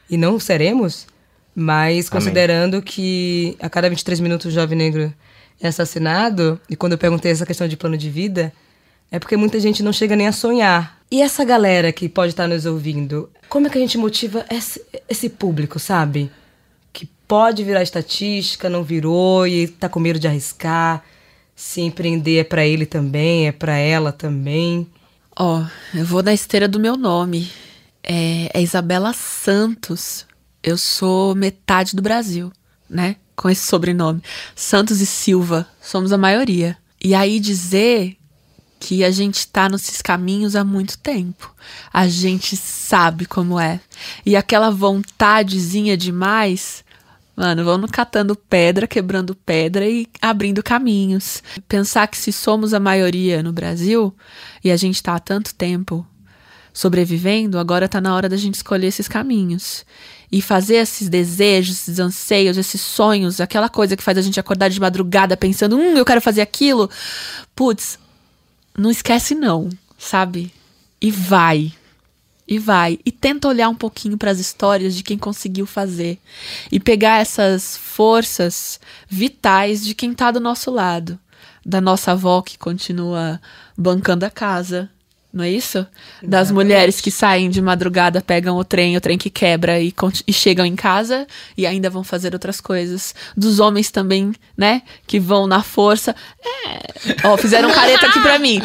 B: e não seremos, mas considerando Amém. que a cada 23 minutos um jovem negro é assassinado, e quando eu perguntei essa questão de plano de vida, é porque muita gente não chega nem a sonhar e essa galera que pode estar nos ouvindo, como é que a gente motiva esse, esse público, sabe? Que pode virar estatística, não virou e tá com medo de arriscar. Se empreender é para ele também, é para ela também.
E: Ó, oh, eu vou na esteira do meu nome. É, é Isabela Santos. Eu sou metade do Brasil, né? Com esse sobrenome. Santos e Silva. Somos a maioria. E aí dizer que a gente tá nesses caminhos há muito tempo. A gente sabe como é. E aquela vontadezinha demais, mano, vamos catando pedra, quebrando pedra e abrindo caminhos. Pensar que se somos a maioria no Brasil e a gente tá há tanto tempo sobrevivendo, agora tá na hora da gente escolher esses caminhos. E fazer esses desejos, esses anseios, esses sonhos, aquela coisa que faz a gente acordar de madrugada pensando, hum, eu quero fazer aquilo. Putz, não esquece não, sabe? E vai. E vai. E tenta olhar um pouquinho para as histórias de quem conseguiu fazer. E pegar essas forças vitais de quem tá do nosso lado. Da nossa avó que continua bancando a casa, não é isso? Das Exatamente. mulheres que saem de madrugada, pegam o trem, o trem que quebra e, e, chegam em casa e ainda vão fazer outras coisas. Dos homens também, né? Que vão na força. É. Ó, fizeram careta aqui pra mim.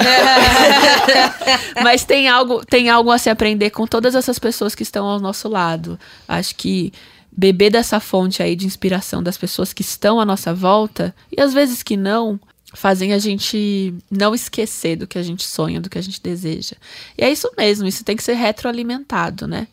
E: Mas tem algo, tem algo a se aprender com todas essas pessoas que estão ao nosso lado. Acho que beber dessa fonte aí de inspiração das pessoas que estão à nossa volta, e às vezes que não, fazem a gente não esquecer do que a gente sonha, do que a gente deseja. E é isso mesmo, isso tem que ser retroalimentado, né?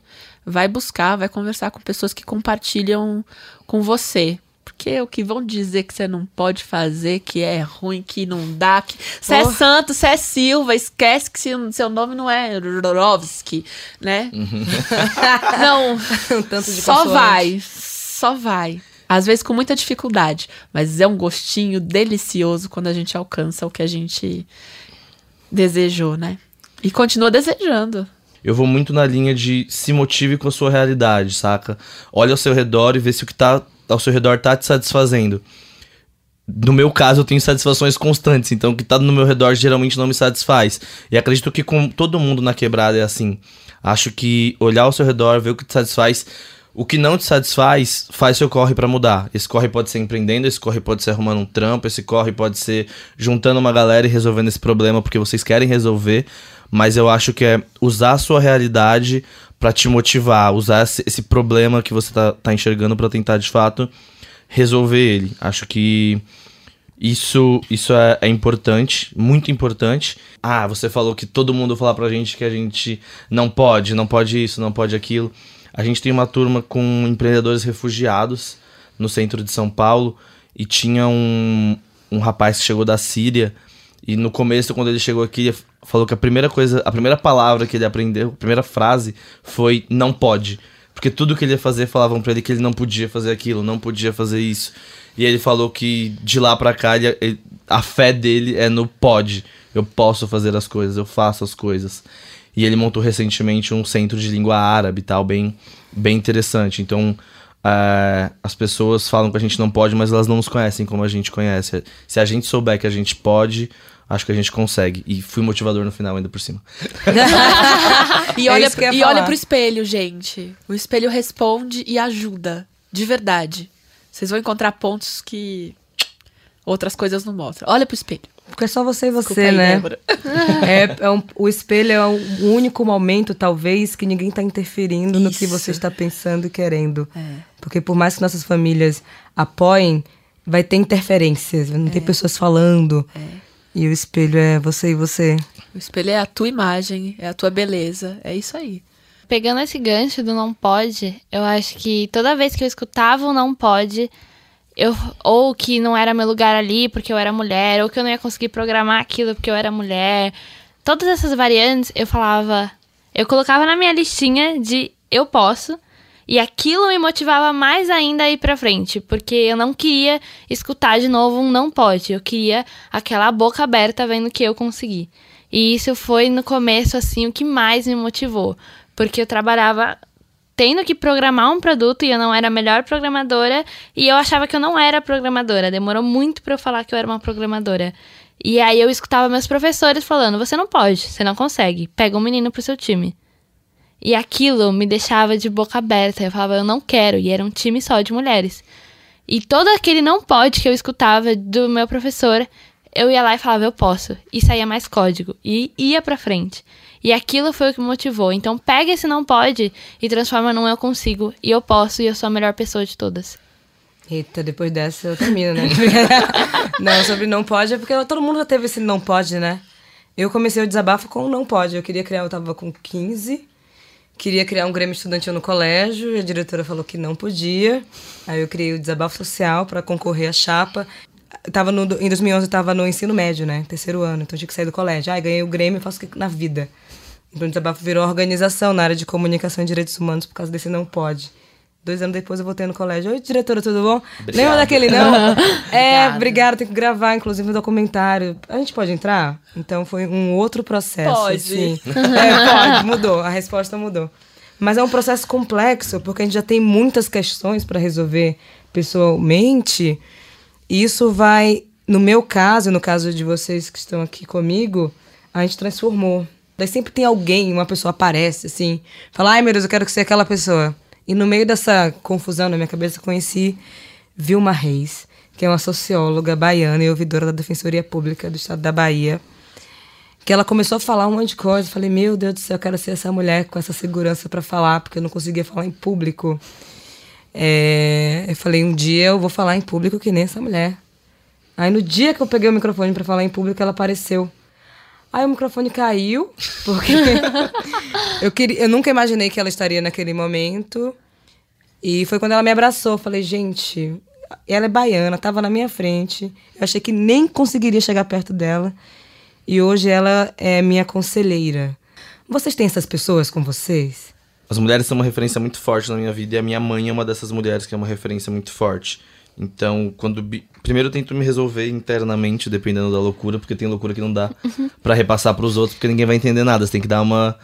E: Vai buscar, vai conversar com pessoas que compartilham com você, porque o que vão dizer que você não pode fazer, que é ruim, que não dá, que você é santo, você é Silva, esquece que seu nome não é Rorovski, né?
B: Uhum.
E: não,
B: um tanto de
E: só vai, só vai. Às vezes com muita dificuldade, mas é um gostinho delicioso quando a gente alcança o que a gente desejou, né? E continua desejando.
D: Eu vou muito na linha de se motive com a sua realidade, saca? Olha ao seu redor e vê se o que tá ao seu redor tá te satisfazendo. No meu caso, eu tenho satisfações constantes, então o que tá no meu redor geralmente não me satisfaz. E acredito que com todo mundo na quebrada é assim. Acho que olhar ao seu redor, ver o que te satisfaz, o que não te satisfaz, faz seu corre para mudar. Esse corre pode ser empreendendo, esse corre pode ser arrumando um trampo, esse corre pode ser juntando uma galera e resolvendo esse problema porque vocês querem resolver. Mas eu acho que é usar a sua realidade para te motivar, usar esse, problema que você tá, tá enxergando para tentar de fato resolver ele. Acho que isso, isso é, é, importante, muito importante. Ah, você falou que todo mundo fala pra gente que a gente não pode, não pode isso, não pode aquilo. A gente tem uma turma com empreendedores refugiados no centro de São Paulo e tinha um, um rapaz que chegou da Síria e no começo, quando ele chegou aqui, falou que a primeira coisa, a primeira palavra que ele aprendeu, a primeira frase foi não pode. Porque tudo que ele ia fazer falavam para ele que ele não podia fazer aquilo, não podia fazer isso. E ele falou que de lá para cá ele, ele, a fé dele é no pode. Eu posso fazer as coisas, eu faço as coisas. E ele montou recentemente um centro de língua árabe e tal, bem, bem interessante. Então, é, as pessoas falam que a gente não pode, mas elas não nos conhecem como a gente conhece. Se a gente souber que a gente pode, acho que a gente consegue. E fui motivador no final, ainda por cima.
E: e olha, é e olha pro espelho, gente. O espelho responde e ajuda. De verdade. Vocês vão encontrar pontos que outras coisas não mostram. Olha pro espelho.
B: Porque é só você e você, aí, né? é, é um, o espelho é o único momento, talvez, que ninguém está interferindo Isso. no que você está pensando e querendo. É. Porque por mais que nossas famílias apoiem, vai ter interferências, não é. tem pessoas falando. É. E o espelho é você e você.
E: O espelho é a tua imagem, é a tua beleza, é isso aí.
F: Pegando esse gancho do não pode, eu acho que toda vez que eu escutava o não pode, eu, ou que não era meu lugar ali porque eu era mulher, ou que eu não ia conseguir programar aquilo porque eu era mulher. Todas essas variantes eu falava, eu colocava na minha listinha de eu posso, e aquilo me motivava mais ainda a ir pra frente, porque eu não queria escutar de novo um não pode, eu queria aquela boca aberta vendo que eu consegui. E isso foi no começo assim o que mais me motivou, porque eu trabalhava tendo que programar um produto e eu não era a melhor programadora e eu achava que eu não era programadora. Demorou muito para eu falar que eu era uma programadora. E aí eu escutava meus professores falando: "Você não pode, você não consegue. Pega um menino pro seu time". E aquilo me deixava de boca aberta. Eu falava: "Eu não quero". E era um time só de mulheres. E todo aquele não pode que eu escutava do meu professor, eu ia lá e falava: "Eu posso". E saía mais código e ia para frente. E aquilo foi o que me motivou. Então pega esse não pode e transforma num eu consigo. E eu posso e eu sou a melhor pessoa de todas.
B: Eita, depois dessa eu termino, né? não, sobre não pode é porque todo mundo já teve esse não pode, né? Eu comecei o desabafo com não pode. Eu queria criar, eu tava com 15, queria criar um grêmio estudantil no colégio, e a diretora falou que não podia. Aí eu criei o desabafo social para concorrer à chapa. Tava no, em 2011 eu tava no ensino médio, né? Terceiro ano, então tinha que sair do colégio. Ai, ganhei o grêmio, faço o que na vida. Então o desabafo virou organização na área de comunicação e direitos humanos por causa desse não pode. Dois anos depois eu voltei no colégio. Oi, diretora, tudo bom? Obrigado. Lembra daquele não? é, obrigada, tem que gravar, inclusive, um documentário. A gente pode entrar? Então foi um outro processo.
E: Pode.
B: Assim. é, pode, mudou. A resposta mudou. Mas é um processo complexo, porque a gente já tem muitas questões para resolver pessoalmente. E isso vai, no meu caso, no caso de vocês que estão aqui comigo, a gente transformou. Daí sempre tem alguém, uma pessoa aparece assim, fala, ai meu Deus, eu quero que seja aquela pessoa. E no meio dessa confusão na minha cabeça, conheci Vilma Reis, que é uma socióloga baiana e ouvidora da Defensoria Pública do Estado da Bahia. Que ela começou a falar um monte de coisa. Eu falei, meu Deus do céu, eu quero ser essa mulher com essa segurança para falar, porque eu não conseguia falar em público. É, eu falei, um dia eu vou falar em público que nem essa mulher. Aí no dia que eu peguei o microfone para falar em público, ela apareceu. Aí o microfone caiu, porque eu, queria, eu nunca imaginei que ela estaria naquele momento. E foi quando ela me abraçou. Falei, gente, ela é baiana, estava na minha frente. Eu achei que nem conseguiria chegar perto dela. E hoje ela é minha conselheira. Vocês têm essas pessoas com vocês?
D: As mulheres são uma referência muito forte na minha vida e a minha mãe é uma dessas mulheres que é uma referência muito forte. Então, quando. Primeiro eu tento me resolver internamente, dependendo da loucura, porque tem loucura que não dá uhum. para repassar para os outros, porque ninguém vai entender nada. Você tem que dar uma.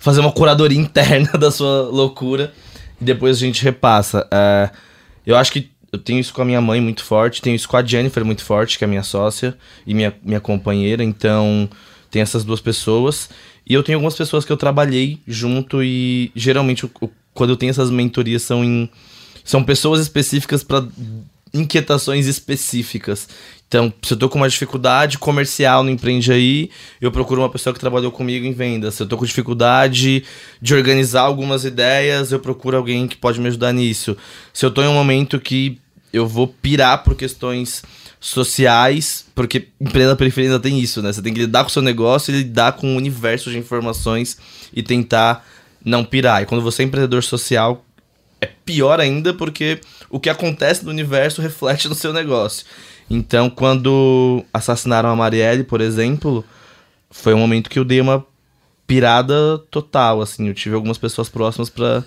D: fazer uma curadoria interna da sua loucura e depois a gente repassa. É, eu acho que eu tenho isso com a minha mãe muito forte, tenho isso com a Jennifer muito forte, que é minha sócia e minha, minha companheira, então tem essas duas pessoas. E eu tenho algumas pessoas que eu trabalhei junto e geralmente quando eu tenho essas mentorias são em são pessoas específicas para inquietações específicas. Então, se eu tô com uma dificuldade comercial no Empreende Aí, eu procuro uma pessoa que trabalhou comigo em vendas. Se eu tô com dificuldade de organizar algumas ideias, eu procuro alguém que pode me ajudar nisso. Se eu tô em um momento que eu vou pirar por questões sociais, porque empresa periferia ainda tem isso, né? Você tem que lidar com o seu negócio e lidar com o universo de informações e tentar não pirar. E quando você é empreendedor social, é pior ainda porque o que acontece no universo reflete no seu negócio. Então, quando assassinaram a Marielle, por exemplo, foi um momento que eu dei uma pirada total, assim. Eu tive algumas pessoas próximas para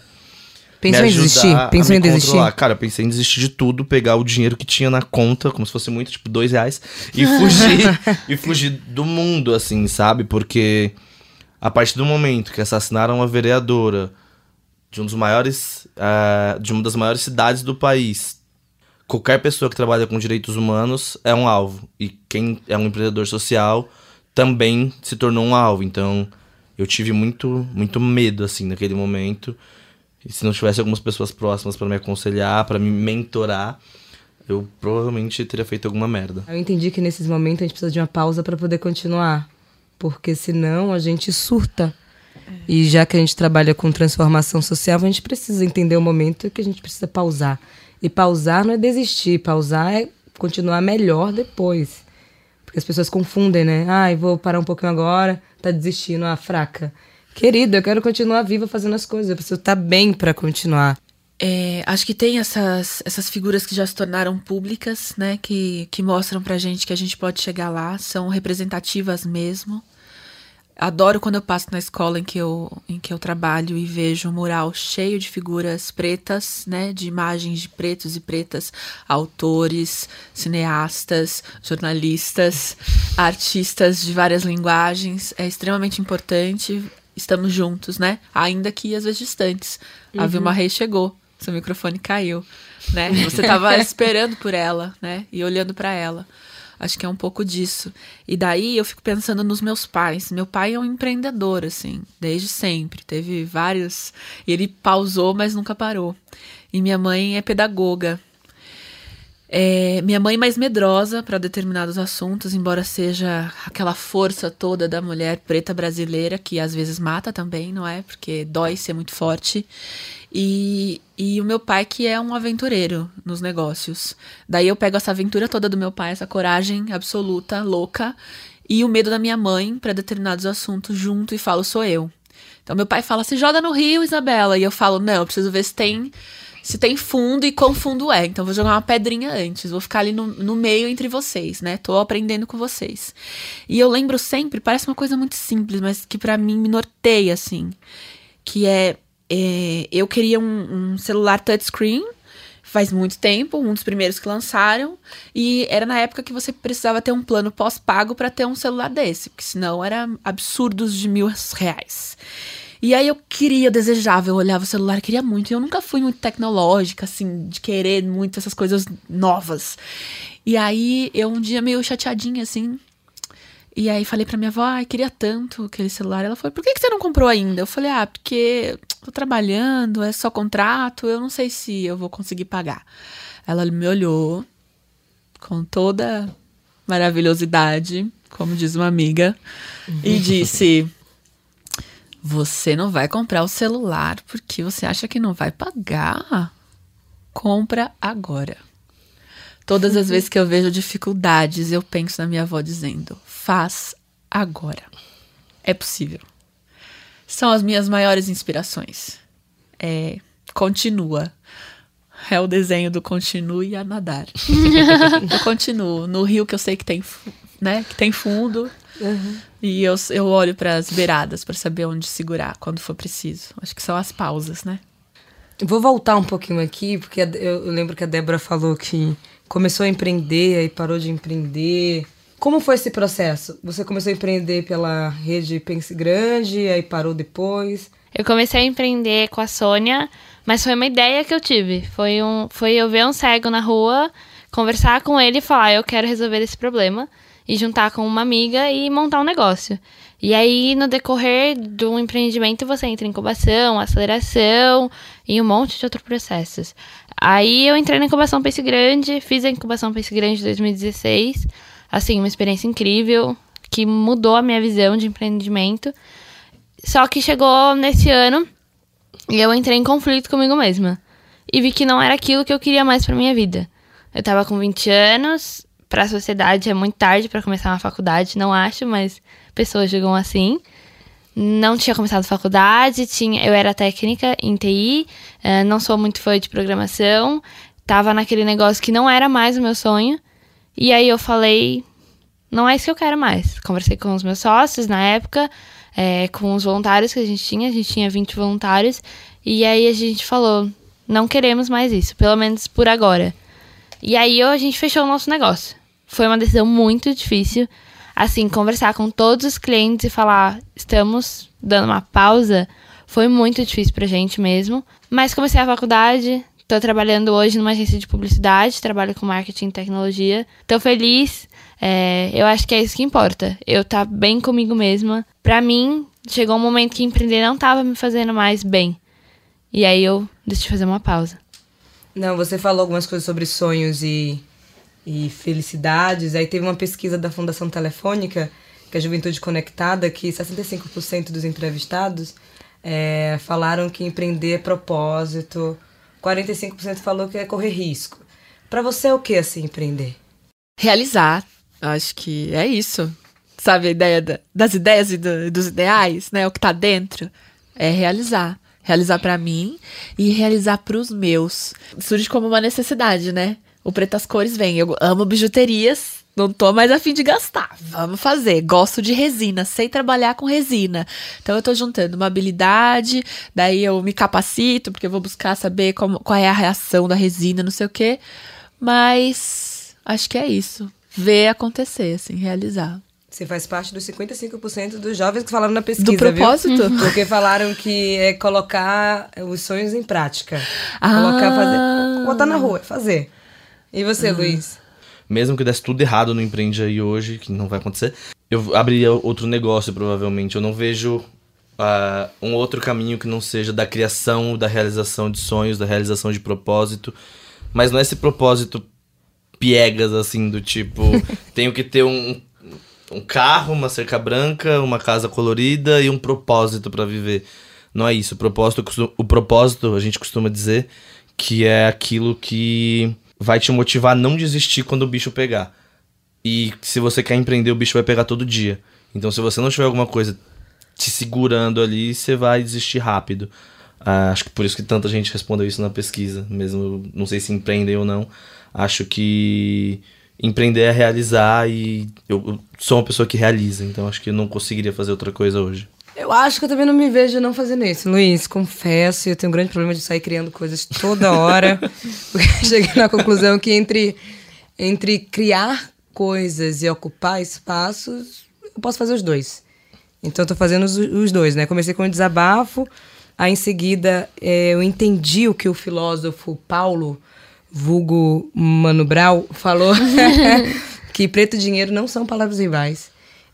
B: Pensou em desistir? Pensou em desistir?
D: Cara, eu pensei em desistir de tudo, pegar o dinheiro que tinha na conta, como se fosse muito, tipo, dois reais, e fugir, e fugir do mundo, assim, sabe? Porque a partir do momento que assassinaram uma vereadora de um dos maiores. Uh, de uma das maiores cidades do país. Qualquer pessoa que trabalha com direitos humanos é um alvo. E quem é um empreendedor social também se tornou um alvo. Então, eu tive muito, muito medo, assim, naquele momento. E se não tivesse algumas pessoas próximas para me aconselhar, para me mentorar, eu provavelmente teria feito alguma merda.
B: Eu entendi que nesses momentos a gente precisa de uma pausa para poder continuar, porque senão a gente surta. E já que a gente trabalha com transformação social, a gente precisa entender o momento que a gente precisa pausar. E pausar não é desistir, pausar é continuar melhor depois. Porque as pessoas confundem, né? Ai, ah, vou parar um pouquinho agora, tá desistindo, ah, fraca. Querido, eu quero continuar viva fazendo as coisas. Eu preciso estar tá bem para continuar.
E: É, acho que tem essas, essas figuras que já se tornaram públicas, né? Que, que mostram pra gente que a gente pode chegar lá, são representativas mesmo. Adoro quando eu passo na escola em que eu, em que eu trabalho e vejo um mural cheio de figuras pretas, né? De imagens de pretos e pretas, autores, cineastas, jornalistas, artistas de várias linguagens. É extremamente importante estamos juntos, né? Ainda que às vezes distantes. Uhum. A Vilma Reis chegou, seu microfone caiu, né? Você estava esperando por ela, né? E olhando para ela. Acho que é um pouco disso. E daí eu fico pensando nos meus pais. Meu pai é um empreendedor, assim, desde sempre. Teve vários. Ele pausou, mas nunca parou. E minha mãe é pedagoga. É, minha mãe mais medrosa para determinados assuntos, embora seja aquela força toda da mulher preta brasileira, que às vezes mata também, não é? Porque dói ser muito forte. E, e o meu pai, que é um aventureiro nos negócios. Daí eu pego essa aventura toda do meu pai, essa coragem absoluta, louca, e o medo da minha mãe para determinados assuntos junto e falo, sou eu. Então meu pai fala, se joga no rio, Isabela. E eu falo, não, eu preciso ver se tem se tem fundo e quão fundo é. Então, vou jogar uma pedrinha antes, vou ficar ali no, no meio entre vocês, né? Tô aprendendo com vocês. E eu lembro sempre, parece uma coisa muito simples, mas que para mim me norteia, assim. Que é, é eu queria um, um celular touchscreen faz muito tempo, um dos primeiros que lançaram, e era na época que você precisava ter um plano pós-pago para ter um celular desse, porque senão era absurdos de mil reais. E aí eu queria, eu desejava, eu olhava o celular, queria muito. E eu nunca fui muito tecnológica, assim, de querer muito essas coisas novas. E aí eu um dia meio chateadinha, assim. E aí falei pra minha avó, ai, queria tanto aquele celular. Ela falou, por que, que você não comprou ainda? Eu falei, ah, porque tô trabalhando, é só contrato, eu não sei se eu vou conseguir pagar. Ela me olhou com toda maravilhosidade, como diz uma amiga, e disse: você não vai comprar o celular porque você acha que não vai pagar? Compra agora. Todas as vezes que eu vejo dificuldades, eu penso na minha avó dizendo: faz agora. É possível. São as minhas maiores inspirações. É, continua. É o desenho do continue a nadar. eu continuo. No rio que eu sei que tem, né, que tem fundo. Uhum. E eu, eu olho para as beiradas para saber onde segurar quando for preciso. Acho que são as pausas, né?
B: Vou voltar um pouquinho aqui, porque eu lembro que a Débora falou que começou a empreender e parou de empreender. Como foi esse processo? Você começou a empreender pela rede Pense Grande, aí parou depois?
F: Eu comecei a empreender com a Sônia, mas foi uma ideia que eu tive. Foi, um, foi eu ver um cego na rua, conversar com ele e falar: eu quero resolver esse problema. E juntar com uma amiga e montar um negócio. E aí, no decorrer do empreendimento, você entra em incubação, aceleração e um monte de outros processos. Aí eu entrei na incubação Pense Grande, fiz a incubação Pense Grande em 2016. Assim, uma experiência incrível, que mudou a minha visão de empreendimento. Só que chegou nesse ano e eu entrei em conflito comigo mesma. E vi que não era aquilo que eu queria mais para minha vida. Eu tava com 20 anos, para a sociedade é muito tarde para começar uma faculdade, não acho, mas pessoas digam assim. Não tinha começado faculdade, tinha, eu era técnica em TI, uh, não sou muito fã de programação, tava naquele negócio que não era mais o meu sonho. E aí eu falei, não é isso que eu quero mais. Conversei com os meus sócios na época, é, com os voluntários que a gente tinha, a gente tinha 20 voluntários, e aí a gente falou, não queremos mais isso, pelo menos por agora. E aí a gente fechou o nosso negócio. Foi uma decisão muito difícil. Assim, conversar com todos os clientes e falar, estamos dando uma pausa, foi muito difícil pra gente mesmo. Mas comecei a faculdade, tô trabalhando hoje numa agência de publicidade, trabalho com marketing e tecnologia. Tô feliz, é, eu acho que é isso que importa. Eu tá bem comigo mesma. Pra mim, chegou um momento que empreender não tava me fazendo mais bem. E aí eu decidi fazer uma pausa.
B: Não, você falou algumas coisas sobre sonhos e, e felicidades. Aí teve uma pesquisa da Fundação Telefônica, que é a Juventude Conectada, que 65% dos entrevistados é, falaram que empreender é propósito, 45% falou que é correr risco. Para você é o que assim empreender?
E: Realizar. Acho que é isso. Sabe a ideia da, das ideias e do, dos ideais, né? O que tá dentro é realizar realizar para mim e realizar para os meus. Surge como uma necessidade, né? O Pretas Cores vem. Eu amo bijuterias, não tô mais afim de gastar. Vamos fazer. Gosto de resina, sei trabalhar com resina. Então eu tô juntando uma habilidade, daí eu me capacito, porque eu vou buscar saber como, qual é a reação da resina, não sei o quê. Mas acho que é isso. Ver acontecer, assim, realizar.
B: Você faz parte dos 55% dos jovens que falaram na pesquisa.
E: Do propósito?
B: Viu? Porque falaram que é colocar os sonhos em prática. Ah. Colocar, fazer. Botar na rua, fazer. E você, uhum. Luiz?
D: Mesmo que desse tudo errado no Empreende aí hoje, que não vai acontecer, eu abriria outro negócio, provavelmente. Eu não vejo uh, um outro caminho que não seja da criação, da realização de sonhos, da realização de propósito. Mas não é esse propósito piegas, assim, do tipo, tenho que ter um um carro, uma cerca branca, uma casa colorida e um propósito para viver. Não é isso. O propósito, o propósito, a gente costuma dizer que é aquilo que vai te motivar a não desistir quando o bicho pegar. E se você quer empreender, o bicho vai pegar todo dia. Então, se você não tiver alguma coisa te segurando ali, você vai desistir rápido. Ah, acho que por isso que tanta gente respondeu isso na pesquisa, mesmo não sei se empreendem ou não. Acho que empreender é realizar e eu, sou uma pessoa que realiza, então acho que eu não conseguiria fazer outra coisa hoje.
B: Eu acho que eu também não me vejo não fazendo isso, Luiz. Confesso, eu tenho um grande problema de sair criando coisas toda hora. porque cheguei na conclusão que entre, entre criar coisas e ocupar espaços, eu posso fazer os dois. Então eu tô fazendo os, os dois, né? Comecei com um desabafo, aí em seguida é, eu entendi o que o filósofo Paulo vulgo Mano Brau, falou que preto e dinheiro não são palavras rivais.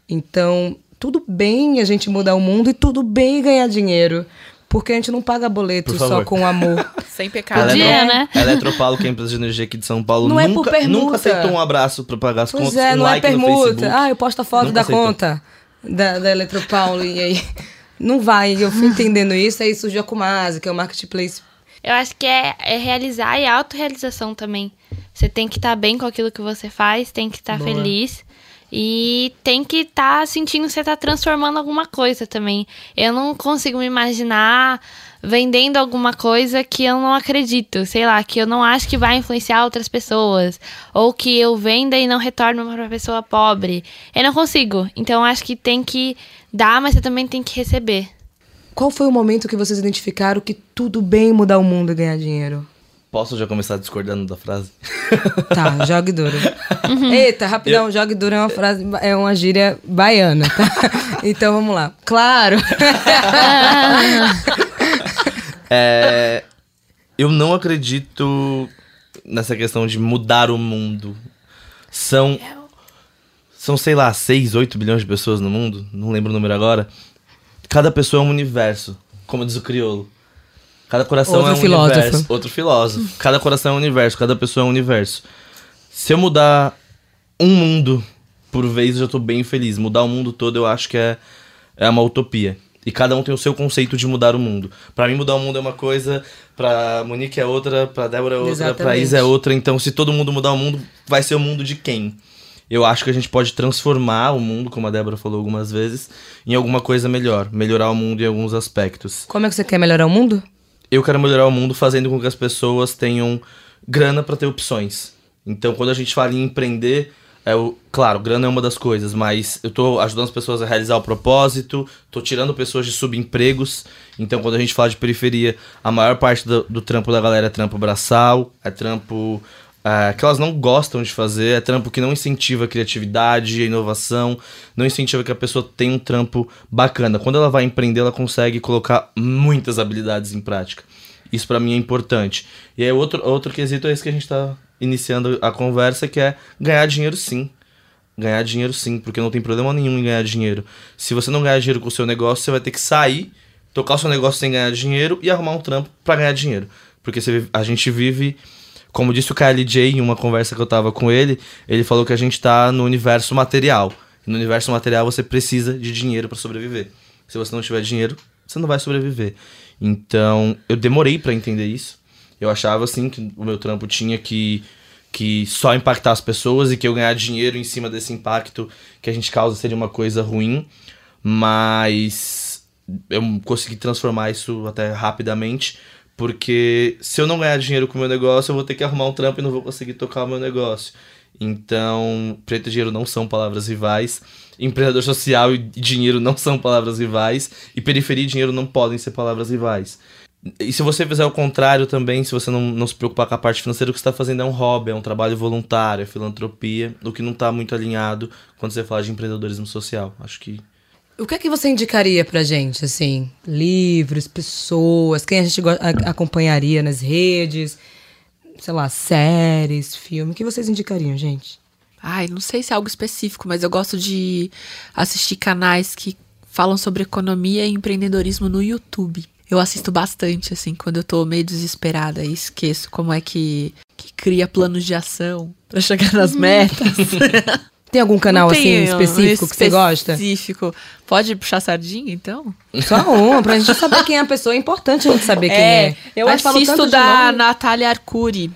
B: Então, tudo bem a gente mudar o mundo e tudo bem ganhar dinheiro. Porque a gente não paga boleto só com amor.
E: Sem pecado.
F: Podia, né?
D: Eletropaulo, que é a empresa de energia aqui de São Paulo, não nunca, é nunca aceitou um abraço para pagar as
B: pois
D: contas.
B: É,
D: um
B: não
D: like
B: é
D: permuta.
B: Ah, eu posto a foto nunca da aceitou. conta da, da Eletropaulo e aí. Não vai. Eu fui entendendo isso, aí surgiu a Kumasa, que é o marketplace
F: eu acho que é, é realizar e autorrealização também. Você tem que estar tá bem com aquilo que você faz, tem que estar tá feliz. E tem que estar tá sentindo que você está transformando alguma coisa também. Eu não consigo me imaginar vendendo alguma coisa que eu não acredito, sei lá, que eu não acho que vai influenciar outras pessoas, ou que eu venda e não retorno para uma pessoa pobre. Eu não consigo. Então acho que tem que dar, mas você também tem que receber.
B: Qual foi o momento que vocês identificaram que tudo bem mudar o mundo e ganhar dinheiro?
D: Posso já começar discordando da frase?
B: Tá, jogue duro. Eita, rapidão, jogue duro é uma frase, é uma gíria baiana, tá? Então vamos lá. Claro!
D: É, eu não acredito nessa questão de mudar o mundo. São, são sei lá, 6, 8 bilhões de pessoas no mundo, não lembro o número agora. Cada pessoa é um universo, como diz o crioulo. Cada coração
B: Outro
D: é um
B: filósofo.
D: universo. Outro filósofo. Cada coração é um universo, cada pessoa é um universo. Se eu mudar um mundo por vez, eu já tô bem feliz. Mudar o mundo todo eu acho que é, é uma utopia. E cada um tem o seu conceito de mudar o mundo. Pra mim, mudar o mundo é uma coisa, pra Monique é outra, pra Débora é outra, pra
B: Exatamente.
D: Isa é outra. Então, se todo mundo mudar o mundo, vai ser o mundo de quem? Eu acho que a gente pode transformar o mundo, como a Débora falou algumas vezes, em alguma coisa melhor. Melhorar o mundo em alguns aspectos.
B: Como é que você quer melhorar o mundo?
D: Eu quero melhorar o mundo fazendo com que as pessoas tenham grana pra ter opções. Então, quando a gente fala em empreender, é o, claro, grana é uma das coisas, mas eu tô ajudando as pessoas a realizar o propósito, tô tirando pessoas de subempregos. Então, quando a gente fala de periferia, a maior parte do, do trampo da galera é trampo braçal, é trampo é, que elas não gostam de fazer, é trampo que não incentiva a criatividade, a inovação, não incentiva que a pessoa tenha um trampo bacana. Quando ela vai empreender, ela consegue colocar muitas habilidades em prática. Isso pra mim é importante. E aí outro, outro quesito é esse que a gente tá iniciando a conversa, que é ganhar dinheiro sim. Ganhar dinheiro sim, porque não tem problema nenhum em ganhar dinheiro. Se você não ganhar dinheiro com o seu negócio, você vai ter que sair, tocar o seu negócio sem ganhar dinheiro e arrumar um trampo pra ganhar dinheiro. Porque você a gente vive, como disse o KLJ em uma conversa que eu tava com ele, ele falou que a gente tá no universo material. No universo material você precisa de dinheiro pra sobreviver. Se você não tiver dinheiro, você não vai sobreviver. Então, eu demorei pra entender isso. Eu achava assim que o meu trampo tinha que que só impactar as pessoas e que eu ganhar dinheiro em cima desse impacto que a gente causa seria uma coisa ruim, mas eu consegui transformar isso até rapidamente, porque se eu não ganhar dinheiro com o meu negócio, eu vou ter que arrumar um trampo e não vou conseguir tocar o meu negócio. Então, preto e dinheiro não são palavras rivais, empreendedor social e dinheiro não são palavras rivais, e periferia e dinheiro não podem ser palavras rivais. E se você fizer o contrário também, se você não, não se preocupar com a parte financeira, o que você está fazendo é um hobby, é um trabalho voluntário, é filantropia, o que não está muito alinhado quando você fala de empreendedorismo social. Acho que
B: O que é que você indicaria pra gente, assim? Livros, pessoas, quem a gente acompanharia nas redes, sei lá, séries, filme. O que vocês indicariam, gente?
E: Ai, não sei se é algo específico, mas eu gosto de assistir canais que falam sobre economia e empreendedorismo no YouTube. Eu assisto bastante, assim, quando eu tô meio desesperada e esqueço como é que, que cria planos de ação pra chegar nas metas.
B: Tem algum canal, assim,
E: um
B: específico que você gosta?
E: Específico. Pode puxar sardinha, então?
B: Só uma, pra gente saber quem é a pessoa. É importante a gente saber quem é.
E: eu
B: gente falou
E: assisto da. Natália Arcuri.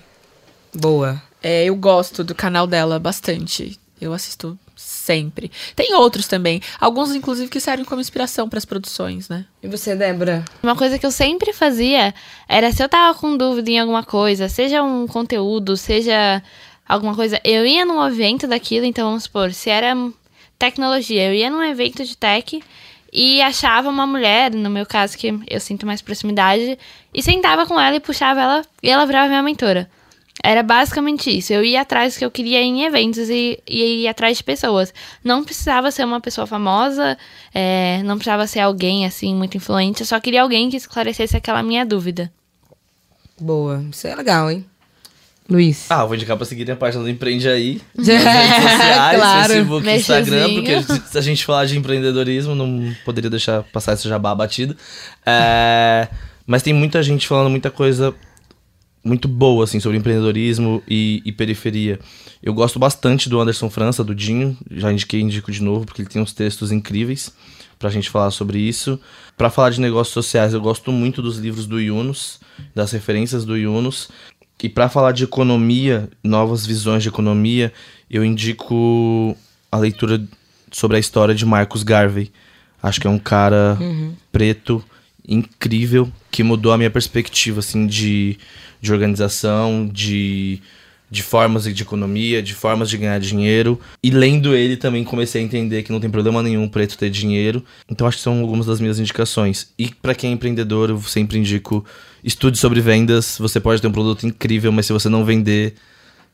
B: Boa.
E: É, eu gosto do canal dela bastante. Eu assisto sempre. Tem outros também. Alguns, inclusive, que servem como inspiração para as produções, né?
B: E você, Débora?
F: Uma coisa que eu sempre fazia era se eu tava com dúvida em alguma coisa, seja um conteúdo, seja alguma coisa, eu ia num evento daquilo, então vamos supor, se era tecnologia, eu ia num evento de tech e achava uma mulher, no meu caso que eu sinto mais proximidade, e sentava com ela e puxava ela e ela virava minha mentora. Era basicamente isso. Eu ia atrás do que eu queria em eventos e, e ia atrás de pessoas. Não precisava ser uma pessoa famosa, é, não precisava ser alguém assim muito influente. Eu só queria alguém que esclarecesse aquela minha dúvida.
B: Boa. Isso é legal, hein? Luiz.
D: Ah, vou indicar pra seguirem a página do Empreende Aí. Nas redes sociais,
B: Claro.
D: Facebook, Instagram, porque se a gente falar de empreendedorismo, não poderia deixar passar esse jabá batido. É, mas tem muita gente falando muita coisa muito boa, assim, sobre empreendedorismo e, e periferia. Eu gosto bastante do Anderson França, do Dinho, já indiquei, indico de novo, porque ele tem uns textos incríveis pra gente falar sobre isso. Pra falar de negócios sociais, eu gosto muito dos livros do Yunus, das referências do Yunus. E pra falar de economia, novas visões de economia, eu indico a leitura sobre a história de Marcus Garvey. Acho que é um cara preto incrível que que mudou a minha perspectiva, assim, de, de organização, de, de formas de economia, de formas de ganhar dinheiro. E lendo ele também comecei a entender que não tem problema nenhum preto ter dinheiro. Então acho que são algumas das minhas indicações. E para quem é empreendedor, eu sempre indico estude sobre vendas. Você pode ter um produto incrível, mas se você não vender,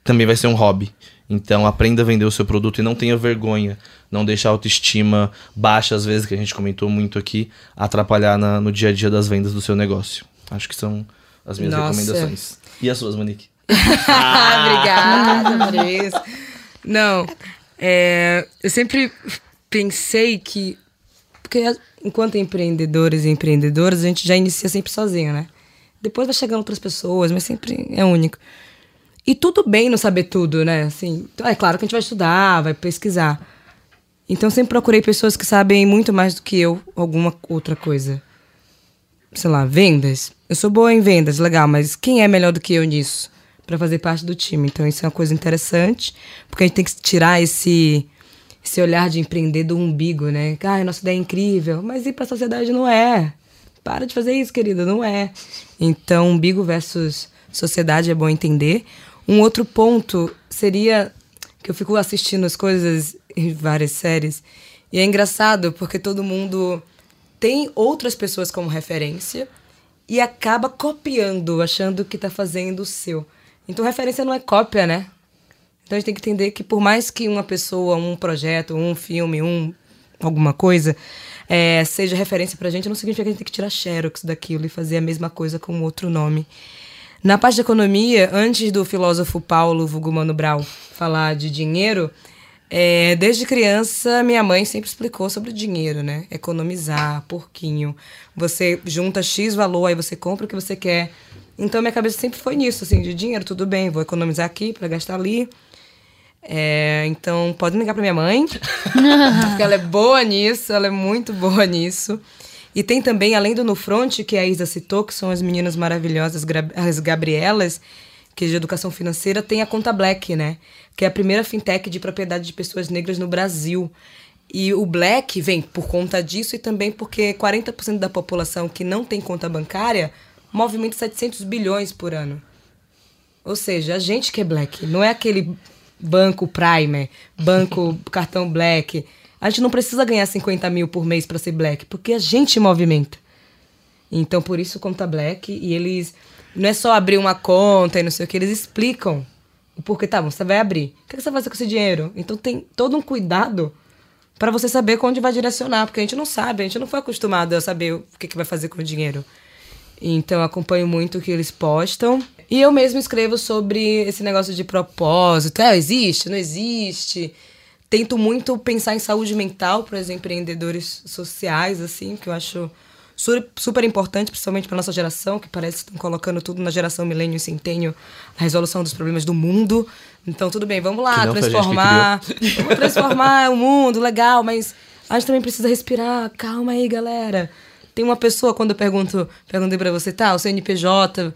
D: também vai ser um hobby. Então aprenda a vender o seu produto e não tenha vergonha. Não deixe a autoestima baixa, às vezes, que a gente comentou muito aqui, atrapalhar na, no dia a dia das vendas do seu negócio. Acho que são as minhas
B: Nossa.
D: recomendações. E as suas, Monique?
B: Obrigada por isso. Não, é, eu sempre pensei que. Porque enquanto empreendedores e empreendedoras, a gente já inicia sempre sozinho, né? Depois vai chegando outras pessoas, mas sempre é único. E tudo bem não saber tudo, né? Assim, é claro que a gente vai estudar, vai pesquisar. Então sempre procurei pessoas que sabem muito mais do que eu alguma outra coisa. Sei lá, vendas. Eu sou boa em vendas, legal, mas quem é melhor do que eu nisso? Pra fazer parte do time. Então isso é uma coisa interessante, porque a gente tem que tirar esse esse olhar de empreender do umbigo, né? Ai, nossa ideia é incrível, mas ir pra sociedade não é. Para de fazer isso, querida, não é. Então, umbigo versus sociedade é bom entender. Um outro ponto seria que eu fico assistindo as coisas em várias séries e é engraçado porque todo mundo tem outras pessoas como referência e acaba copiando, achando que tá fazendo o seu. Então referência não é cópia, né? Então a gente tem que entender que por mais que uma pessoa, um projeto, um filme, um alguma coisa é, seja referência pra gente, não significa que a gente tem que tirar xerox daquilo e fazer a mesma coisa com outro nome. Na parte de economia, antes do filósofo Paulo Vugumano Brau falar de dinheiro, é, desde criança minha mãe sempre explicou sobre dinheiro, né? Economizar, porquinho. Você junta X valor, aí você compra o que você quer. Então minha cabeça sempre foi nisso, assim, de dinheiro, tudo bem, vou economizar aqui para gastar ali. É, então, podem ligar pra minha mãe, porque ela é boa nisso, ela é muito boa nisso. E tem também, além do No Front, que a Isa citou, que são as meninas maravilhosas, as Gabrielas, que é de educação financeira, tem a Conta Black, né? Que é a primeira fintech de propriedade de pessoas negras no Brasil. E o Black vem por conta disso e também porque 40% da população que não tem conta bancária movimenta 700 bilhões por ano. Ou seja, a gente que é black, não é aquele banco Primer, banco cartão black. A gente não precisa ganhar 50 mil por mês para ser black, porque a gente movimenta. Então, por isso, conta black. E eles. Não é só abrir uma conta e não sei o que, eles explicam o porquê. Tá, bom, você vai abrir. O que você vai fazer com esse dinheiro? Então, tem todo um cuidado para você saber onde vai direcionar, porque a gente não sabe, a gente não foi acostumado a saber o que, que vai fazer com o dinheiro. Então acompanho muito o que eles postam. E eu mesmo escrevo sobre esse negócio de propósito. É, existe? Não existe? Tento muito pensar em saúde mental para os empreendedores sociais, assim, que eu acho su- super importante, principalmente para nossa geração, que parece que estão colocando tudo na geração milênio e centênio, a resolução dos problemas do mundo. Então, tudo bem, vamos lá, transformar. Vamos transformar o mundo, legal, mas a gente também precisa respirar. Calma aí, galera. Tem uma pessoa, quando eu pergunto, perguntei pra você, tá, o CNPJ,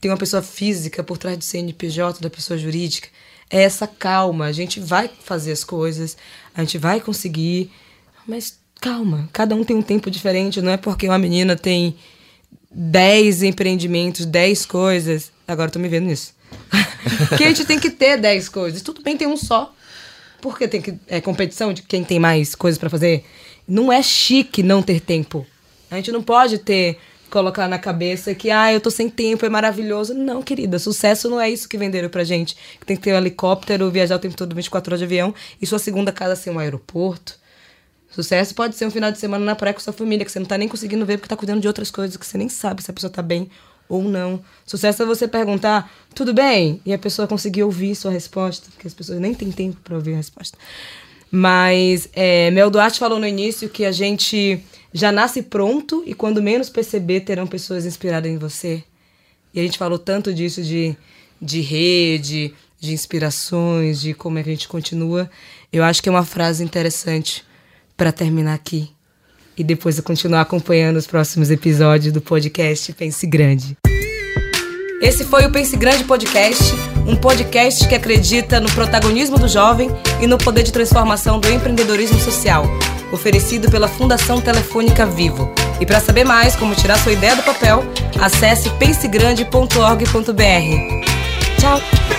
B: tem uma pessoa física por trás do CNPJ, da pessoa jurídica. É essa calma, a gente vai fazer as coisas, a gente vai conseguir, mas calma, cada um tem um tempo diferente, não é porque uma menina tem 10 empreendimentos, 10 coisas. Agora tô me vendo nisso. que a gente tem que ter 10 coisas. Tudo bem ter um só. Porque tem que. É competição de quem tem mais coisas pra fazer. Não é chique não ter tempo. A gente não pode ter. Colocar na cabeça que, ah, eu tô sem tempo, é maravilhoso. Não, querida, sucesso não é isso que venderam pra gente. Que tem que ter um helicóptero, viajar o tempo todo 24 horas de avião e sua segunda casa ser um aeroporto. Sucesso pode ser um final de semana na praia com sua família, que você não tá nem conseguindo ver porque tá cuidando de outras coisas, que você nem sabe se a pessoa tá bem ou não. Sucesso é você perguntar, tudo bem? E a pessoa conseguir ouvir sua resposta, porque as pessoas nem têm tempo para ouvir a resposta. Mas é, Mel Duarte falou no início que a gente já nasce pronto e quando menos perceber terão pessoas inspiradas em você. E a gente falou tanto disso de, de rede, de inspirações, de como é que a gente continua. Eu acho que é uma frase interessante para terminar aqui. E depois continuar acompanhando os próximos episódios do podcast Pense Grande. Esse foi o Pense Grande Podcast, um podcast que acredita no protagonismo do jovem e no poder de transformação do empreendedorismo social, oferecido pela Fundação Telefônica Vivo. E para saber mais como tirar sua ideia do papel, acesse pensegrande.org.br. Tchau!